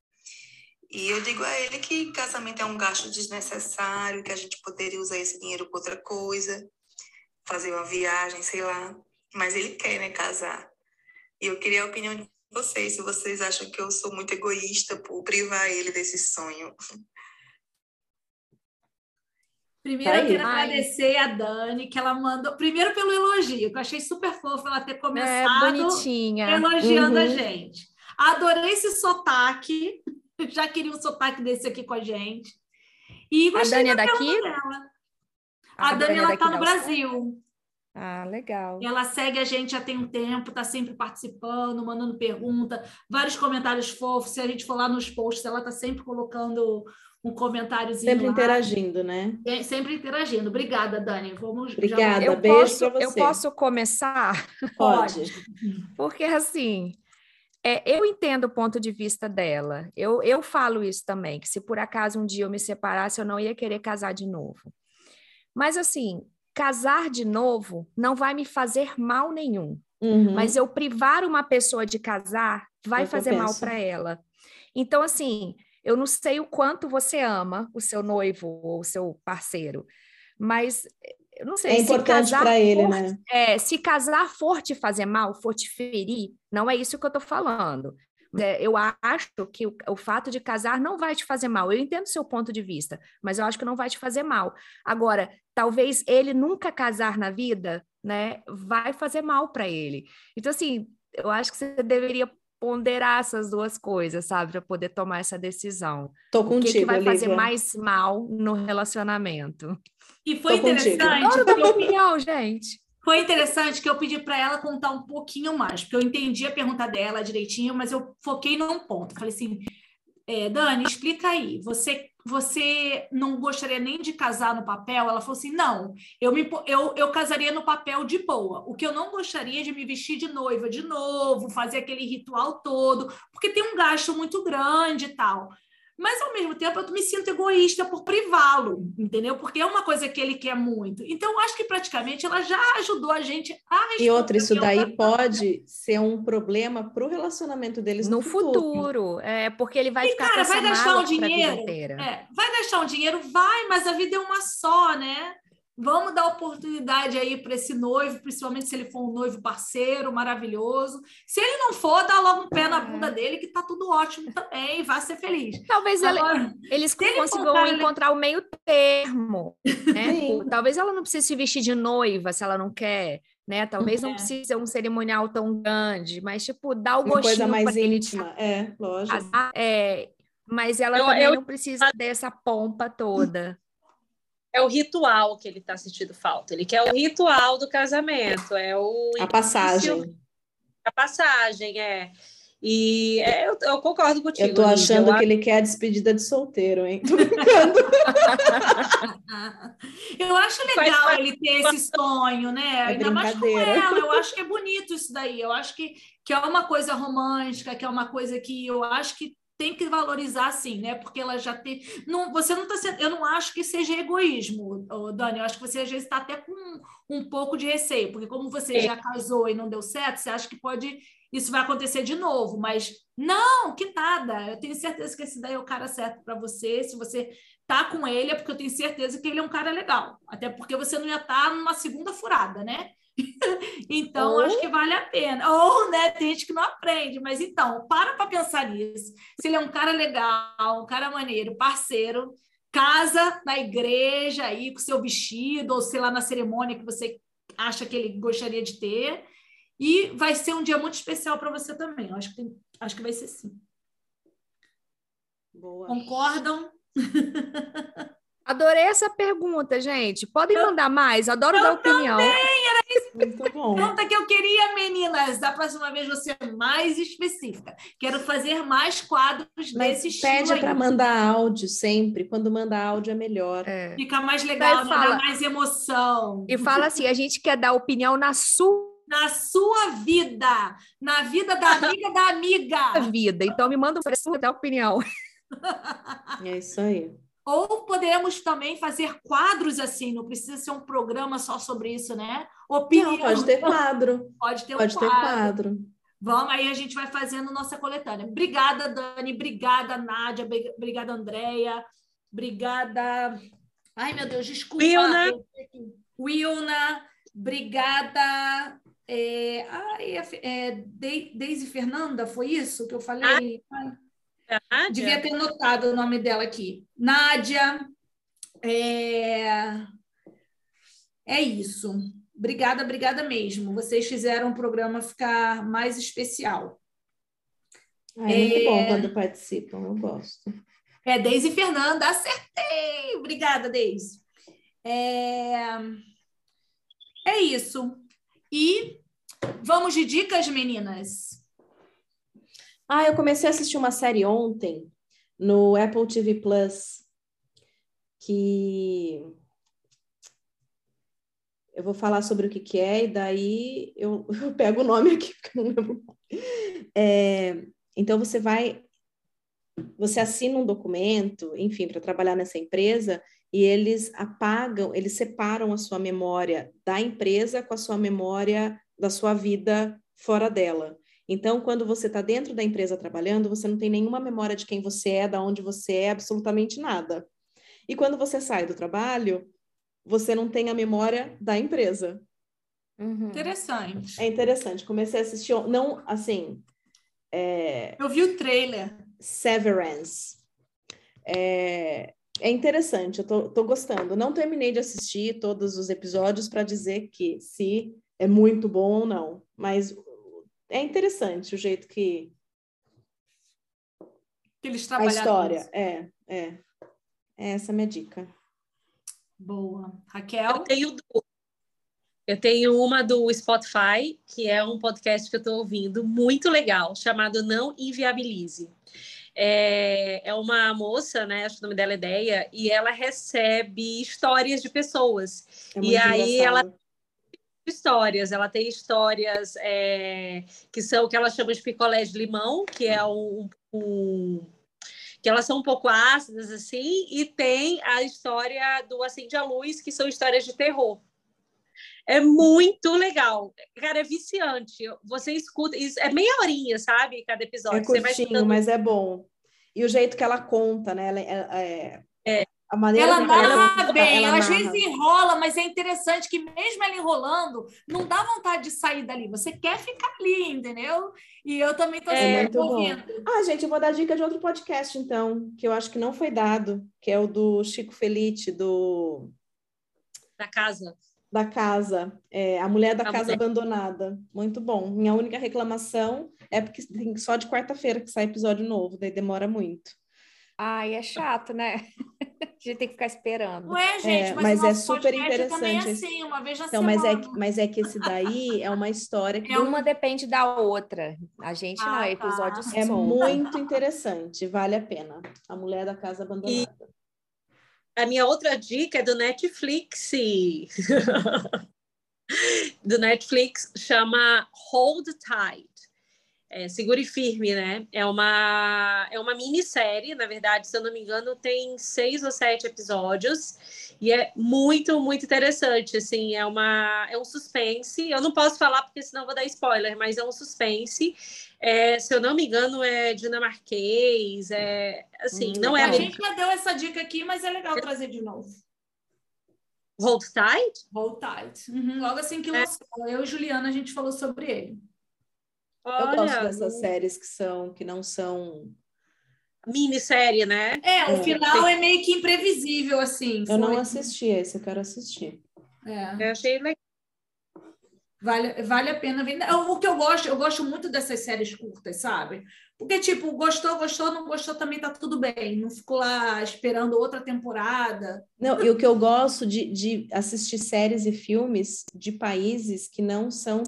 E eu digo a ele que casamento é um gasto desnecessário, que a gente poderia usar esse dinheiro para outra coisa, fazer uma viagem, sei lá. Mas ele quer, né, casar. E eu queria a opinião de vocês, se vocês acham que eu sou muito egoísta por privar ele desse sonho. Primeiro, eu quero agradecer a Dani, que ela mandou. Primeiro, pelo elogio, que eu achei super fofo ela ter começado é, bonitinha. elogiando uhum. a gente. Adorei esse sotaque. já queria um sotaque desse aqui com a gente. E a Dani é daqui? Dela. A, a Dani, ela está no Brasil. Ah, legal. Ela segue a gente já tem um tempo, está sempre participando, mandando pergunta, vários comentários fofos. Se a gente for lá nos posts, ela está sempre colocando um comentáriozinho. Sempre lá. interagindo, né? É, sempre interagindo. Obrigada, Dani. Vamos. Obrigada, já... beijo para você. Eu posso começar? Pode. Porque assim, é, eu entendo o ponto de vista dela. Eu, eu falo isso também, que se por acaso um dia eu me separasse, eu não ia querer casar de novo. Mas assim, casar de novo não vai me fazer mal nenhum. Uhum. Mas eu privar uma pessoa de casar vai fazer mal para ela. Então, assim, eu não sei o quanto você ama o seu noivo ou o seu parceiro, Mas eu não sei É importante para ele, for- né? É, se casar for te fazer mal, for te ferir, não é isso que eu estou falando. É, eu acho que o, o fato de casar não vai te fazer mal. Eu entendo o seu ponto de vista, mas eu acho que não vai te fazer mal. Agora, talvez ele nunca casar na vida, né, vai fazer mal para ele. Então, assim, eu acho que você deveria ponderar essas duas coisas, sabe, para poder tomar essa decisão. Tô O que, contigo, que vai fazer mais mal no relacionamento? E foi Tô contigo. interessante. Adoro eu- opinião, gente. Foi interessante que eu pedi para ela contar um pouquinho mais, porque eu entendi a pergunta dela direitinho, mas eu foquei num ponto. Falei assim, é, Dani, explica aí. Você, você não gostaria nem de casar no papel? Ela falou assim, não. Eu, me, eu, eu casaria no papel de boa. O que eu não gostaria é de me vestir de noiva de novo, fazer aquele ritual todo, porque tem um gasto muito grande e tal. Mas, ao mesmo tempo, eu me sinto egoísta por privá-lo, entendeu? Porque é uma coisa que ele quer muito. Então, eu acho que praticamente ela já ajudou a gente a responder. E outra, isso daí pode ser um problema para o relacionamento deles no, No futuro, é porque ele vai E, ficar cara, com essa vai gastar mala um dinheiro. inteira. É, vai gastar um dinheiro? Vai, mas a vida é uma só, né? Vamos dar oportunidade aí para esse noivo, principalmente se ele for um noivo parceiro, maravilhoso. Se ele não for, dá logo um pé na É. bunda dele, que tá tudo ótimo também, vá ser feliz. Talvez Agora, eles ele um consigam encontrar o meio termo, né? Talvez ela não precise se vestir de noiva se ela não quer, né? Talvez não É. precise ser um cerimonial tão grande, mas tipo, dá o Uma coisa gostinho mais para ele íntima. É, lógico. É, mas ela Eu- também eu- não precisa dessa pompa toda. É o ritual que ele está sentindo falta. Ele quer o ritual do casamento, é o A passagem. a passagem, é. E é, eu, eu concordo contigo. Eu tô achando Eu que ele quer a despedida de solteiro, hein? Tô brincando. Eu acho Faz legal parte- ele ter esse sonho, né? É Ainda mais com ela. Eu acho que é bonito isso daí. Eu acho que, que é uma coisa romântica, que é uma coisa que eu acho que tem que valorizar sim, né? Porque ela já tem. Não, você não está sendo. Eu não acho que seja egoísmo, Dani. Eu acho que você às vezes está até com um pouco de receio, porque como você já casou e não deu certo, você acha que pode. Isso vai acontecer de novo, mas não, que nada. Eu tenho certeza que esse daí é o cara certo para você. Se você tá com ele, é porque eu tenho certeza que ele é um cara legal. Até porque você não ia estar numa segunda furada, né? então, Ou- acho que vale a pena. Ou, né, tem gente que não aprende, mas então, para para pensar nisso. Se ele é um cara legal, um cara maneiro, parceiro, casa na igreja aí com seu vestido, ou sei lá, na cerimônia que você acha que ele gostaria de ter. E vai ser um dia muito especial para você também. Eu acho que, tem- acho que vai ser sim. Boa. Concordam? Adorei essa pergunta, gente. Podem mandar mais, adoro dar opinião. Muito bom. Pergunta que eu queria, meninas. Da próxima vez você é mais específica. Quero fazer mais quadros desse Mas estilo pede para mandar áudio sempre. Quando manda áudio é melhor. É. Fica mais legal, fala- dá mais emoção. E fala assim: a gente quer dar opinião na sua Na sua vida, na vida da amiga da amiga. vida. Então me manda para dar opinião. É isso aí. Ou podemos também fazer quadros assim, não precisa ser um programa só sobre isso, né? Opinião. Não, pode ter quadro. Pode ter um Pode ter quadro. quadro. Vamos, aí a gente vai fazendo nossa coletânea. Obrigada, Dani. Obrigada, Nádia. Bri- Obrigada, Andréia. Obrigada. Ai, meu Deus, desculpa. Wilna. Wilna. Obrigada. É... Ai, é, é, De- Deise Fernanda, foi isso que eu falei? Ai, A Nádia? devia ter notado o nome dela aqui. Nádia. É... é isso. Obrigada, obrigada mesmo. Vocês fizeram o programa ficar mais especial. Ah, é muito É. bom quando participam, eu gosto. É Deise Fernanda, acertei! Obrigada, Deise. É... é isso. E vamos de dicas, meninas? Ah, eu comecei a assistir uma série ontem no Apple TV Plus que eu vou falar sobre o que, que é e daí eu, eu pego o nome aqui porque eu não lembro. É, então você vai, você assina um documento, enfim, para trabalhar nessa empresa e eles apagam, eles separam a sua memória da empresa com a sua memória da sua vida fora dela. Então, quando você está dentro da empresa trabalhando, você não tem nenhuma memória de quem você é, da onde você é, absolutamente nada. E quando você sai do trabalho, você não tem a memória da empresa. Uhum. Interessante. É interessante. Comecei a assistir, não assim. É, Eu vi o trailer. Severance. É, é interessante, eu tô, tô gostando. Não terminei de assistir todos os episódios para dizer que se é muito bom ou não, mas é interessante o jeito que Que eles a trabalharam. história isso. é, é. É essa a minha dica. Boa. Eu Raquel? tenho, du- eu tenho uma do Spotify, que é um podcast que eu estou ouvindo, muito legal, chamado Não Inviabilize. É, é uma moça, né? Acho que o nome dela é Deia, e ela recebe histórias de pessoas. É E muito aí engraçado. Histórias. Ela tem histórias é, que são que ela chama de picolé de limão, que é um, um- que elas são um pouco ácidas assim, e tem a história do Acende a Luz, que são histórias de terror. É muito legal. Cara, é viciante. Você escuta, isso é meia horinha, sabe? Cada episódio. É Você vai curtinho, escutando mas é bom. E o jeito que ela conta, né? Ela, é, É. A maneira Ela ela narra conta, bem, ela ela às narra. vezes enrola, mas é interessante que mesmo ela enrolando, não dá vontade de sair dali. Você quer ficar ali, entendeu? E eu também tô É assim, muito bom. ouvindo. Ah, gente, eu vou dar dica de outro podcast, então, que eu acho que não foi dado, que é o do Chico Felite, do da casa. da casa, é, a mulher da A casa mulher. abandonada. Muito bom. Minha única reclamação é porque tem só de quarta-feira que sai episódio novo, daí demora muito. Ai, é chato, né? A gente tem que ficar esperando. Ué, gente, É, mas, mas o é super é interessante assim, uma vez na Então, mas é, semana. que- mas é que esse daí é uma história que É um- Uma depende da outra. A gente não, Ah, é episódio tá. é muito interessante, vale a pena. A mulher da casa abandonada. A minha outra dica é do Netflix. do Netflix chama Hold Tight. É, segure firme, né? É uma, é uma minissérie, na verdade, se eu não me engano, tem seis ou sete episódios e é muito, muito interessante. Assim, é uma, é um suspense. Eu não posso falar porque senão vou dar spoiler, mas é um suspense. É, se eu não me engano, é dinamarquês. É assim, Hum, não é A gente já deu essa dica aqui, mas é legal trazer de novo. Hold Tight. Roll Tide. Uhum, Logo assim que É. lançou, eu e Juliana, a gente falou sobre ele. Eu gosto Olha, dessas séries que são que não são. minissérie, né? É, o É. final é meio que imprevisível, assim. Eu não foi- assisti esse, eu quero assistir. É. Eu achei legal. Vale, vale a pena ver. O que eu gosto, eu gosto muito dessas séries curtas, sabe? Porque, tipo, gostou, gostou, não gostou, também tá tudo bem. Não ficou lá esperando outra temporada. Não, e o que eu gosto de, de assistir séries e filmes de países que não são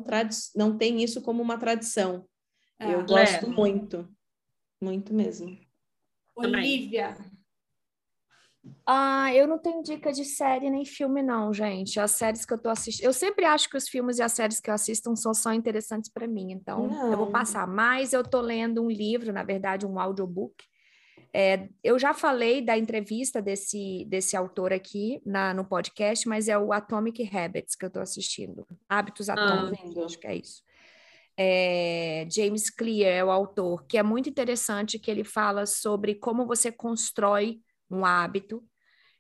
não tem isso como uma tradição. É. Eu gosto É. muito, muito mesmo. Também. Olivia. Ah, eu não tenho dica de série nem filme, não, gente. As séries que eu tô assistindo. Eu sempre acho que os filmes e as séries que eu assisto são só interessantes para mim, então eu vou Não. passar. Mas eu tô lendo um livro, na verdade, um audiobook. É, eu já falei da entrevista desse, desse autor aqui na, no podcast, mas é o Atomic Habits que eu tô assistindo. Hábitos Atômicos, vendo. acho que é isso. É, James Clear é o autor, que é muito interessante que ele fala sobre como você constrói um hábito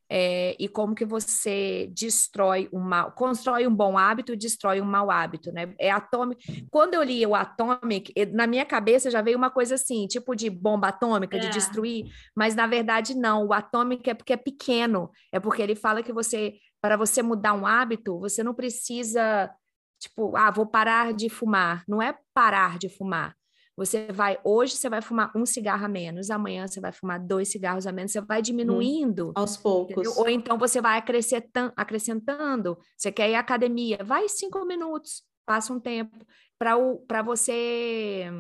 é, e como que você destrói um mal, constrói um bom hábito e destrói um mau hábito, né? É Atomic. Quando eu li o Atomic, na minha cabeça já veio uma coisa assim, tipo de bomba atômica, de É. destruir, mas na verdade não. O Atomic é porque é pequeno, é porque ele fala que você, para você mudar um hábito, você não precisa, tipo, ah, vou parar de fumar. Não é parar de fumar. Você vai, hoje você vai fumar um cigarro a menos, amanhã você vai fumar dois cigarros a menos, você vai diminuindo. Aos poucos. Entendeu? Ou então você vai acrescentan- acrescentando. Você quer ir à academia, vai cinco minutos, passa um tempo para você.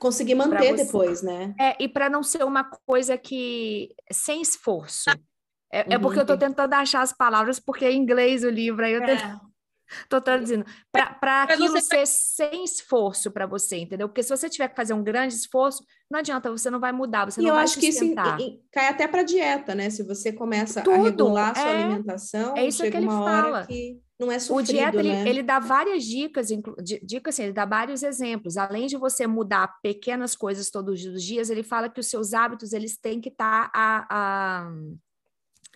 Conseguir manter você. depois, né? É, e para não ser uma coisa que sem esforço. É, é porque eu estou Uhum. tentando achar as palavras, porque é em inglês o livro, aí eu estou traduzindo. Para aquilo você ser sem esforço para você, entendeu? Porque se você tiver que fazer um grande esforço, não adianta, você não vai mudar, você E não eu vai acho que isso sustentar. cai até para dieta, né? Se você começa a Tudo, regular a sua é. alimentação, É isso que ele fala. que não é O sofrido, dieta, ele, né? ele dá várias dicas, dicas assim, ele dá vários exemplos. Além de você mudar pequenas coisas todos os dias, ele fala que os seus hábitos, eles têm que estar a, a-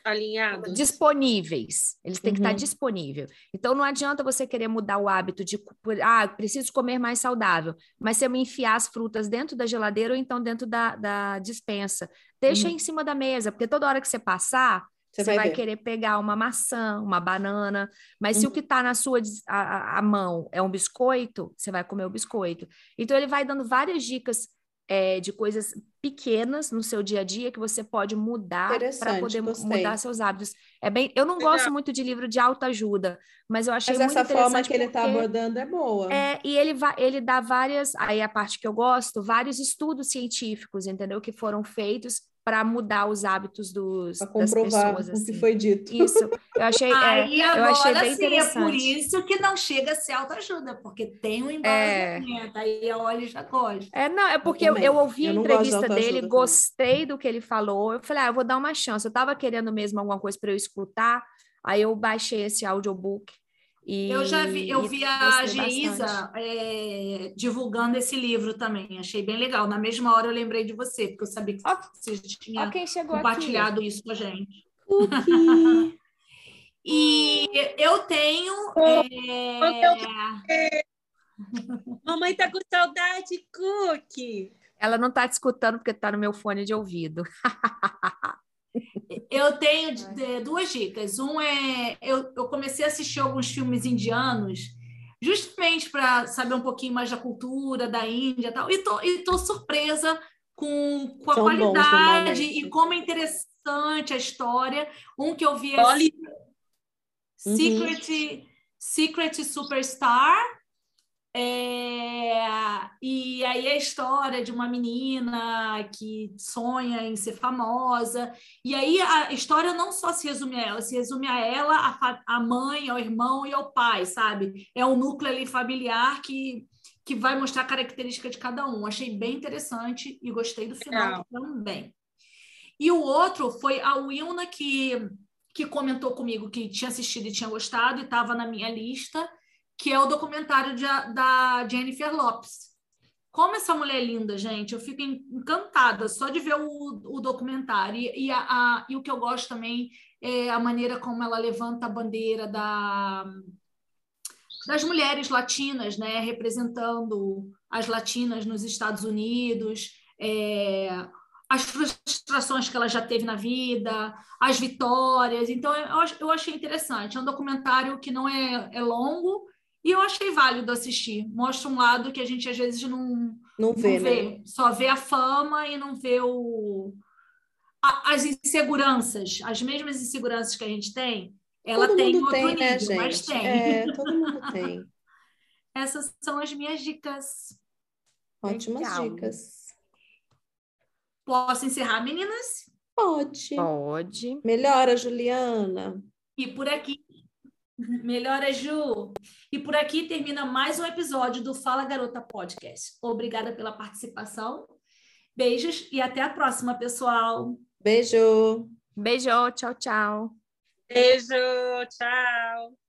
alinhados. disponíveis. Eles têm que estar Uhum. disponível. Então não adianta você querer mudar o hábito de ah, preciso comer mais saudável, mas você me enfiar as frutas dentro da geladeira ou então dentro da, da dispensa. Deixa Uhum. em cima da mesa, porque toda hora que você passar, Você você vai vai, querer pegar uma maçã, uma banana, mas se o que está na sua a- a mão é um biscoito, você vai comer o biscoito. Então ele vai dando várias dicas é, de coisas pequenas no seu dia a dia que você pode mudar para poder gostei. mudar seus hábitos. É bem, eu não Legal. gosto muito de livro de autoajuda, mas eu achei Mas muito essa forma que ele está abordando é boa. é, e ele, vai, ele dá várias, aí a parte que eu gosto, vários estudos científicos, entendeu? Que foram feitos para mudar os hábitos dos, Para das comprovar pessoas. o assim. que foi dito. Isso, eu achei, é, Aí eu achei agora bem sim, é por interessante. isso que não chega a ser autoajuda, porque tem um É. embasamento. Aí a Olha já gosta. É, não, é porque eu, eu ouvi Eu a gosto de entrevista dele, também. gostei do que ele falou. Eu falei, ah, eu vou dar uma chance. Eu estava querendo mesmo alguma coisa para eu escutar, aí eu baixei esse audiobook. E, Eu já vi, eu vi a Geisa é, divulgando esse livro também. Achei bem legal. Na mesma hora eu lembrei de você, porque eu sabia que Ó, você tinha Ó, compartilhado isso com a gente. E eu tenho. é, Mamãe tá com saudade, Cookie. aqui. Ela não está te escutando porque está no meu fone de ouvido. Eu tenho duas dicas. Um é eu, eu comecei a assistir alguns filmes indianos, justamente para saber um pouquinho mais da cultura da Índia e tal. E tô, e tô surpresa com, com a São qualidade normalmente. e como é interessante a história. Um que eu vi é Olha- Uhum. Secret, Secret Superstar. É, e aí a história de uma menina que sonha em ser famosa. E aí a história não só se resume a ela, se resume a ela, a, a mãe, ao irmão e ao pai, sabe? É um núcleo ali familiar que, que vai mostrar a característica de cada um. Achei bem interessante e gostei do final Legal. também. E o outro foi a Wilna que, que comentou comigo que tinha assistido e tinha gostado e estava na minha lista, que é o documentário de- da Jennifer Lopes. Como essa mulher é linda, gente, eu fico encantada só de ver o, o documentário. E, e a- a- e o que eu gosto também é a maneira como ela levanta a bandeira da, das mulheres latinas, né, representando as latinas nos Estados Unidos, é, as frustrações que ela já teve na vida, as vitórias. Então, eu, eu achei interessante. É um documentário que não é, é longo e eu achei válido assistir. Mostra um lado que a gente às vezes não, Não vê, não né? vê. Só vê a fama e não vê o, a- as inseguranças, as mesmas inseguranças que a gente tem. Ela todo tem em mundo outro tem, nível, né, gente? mas tem. É, todo mundo tem. Essas são as minhas dicas. Ótimas Legal. dicas. Posso encerrar, meninas? Pode. Pode. Melhora, Juliana. E por aqui, melhora, Ju. E por aqui termina mais um episódio do Fala Garota Podcast. Obrigada pela participação. Beijos e até a próxima, pessoal. Beijo. Beijo, tchau, tchau. Beijo, tchau.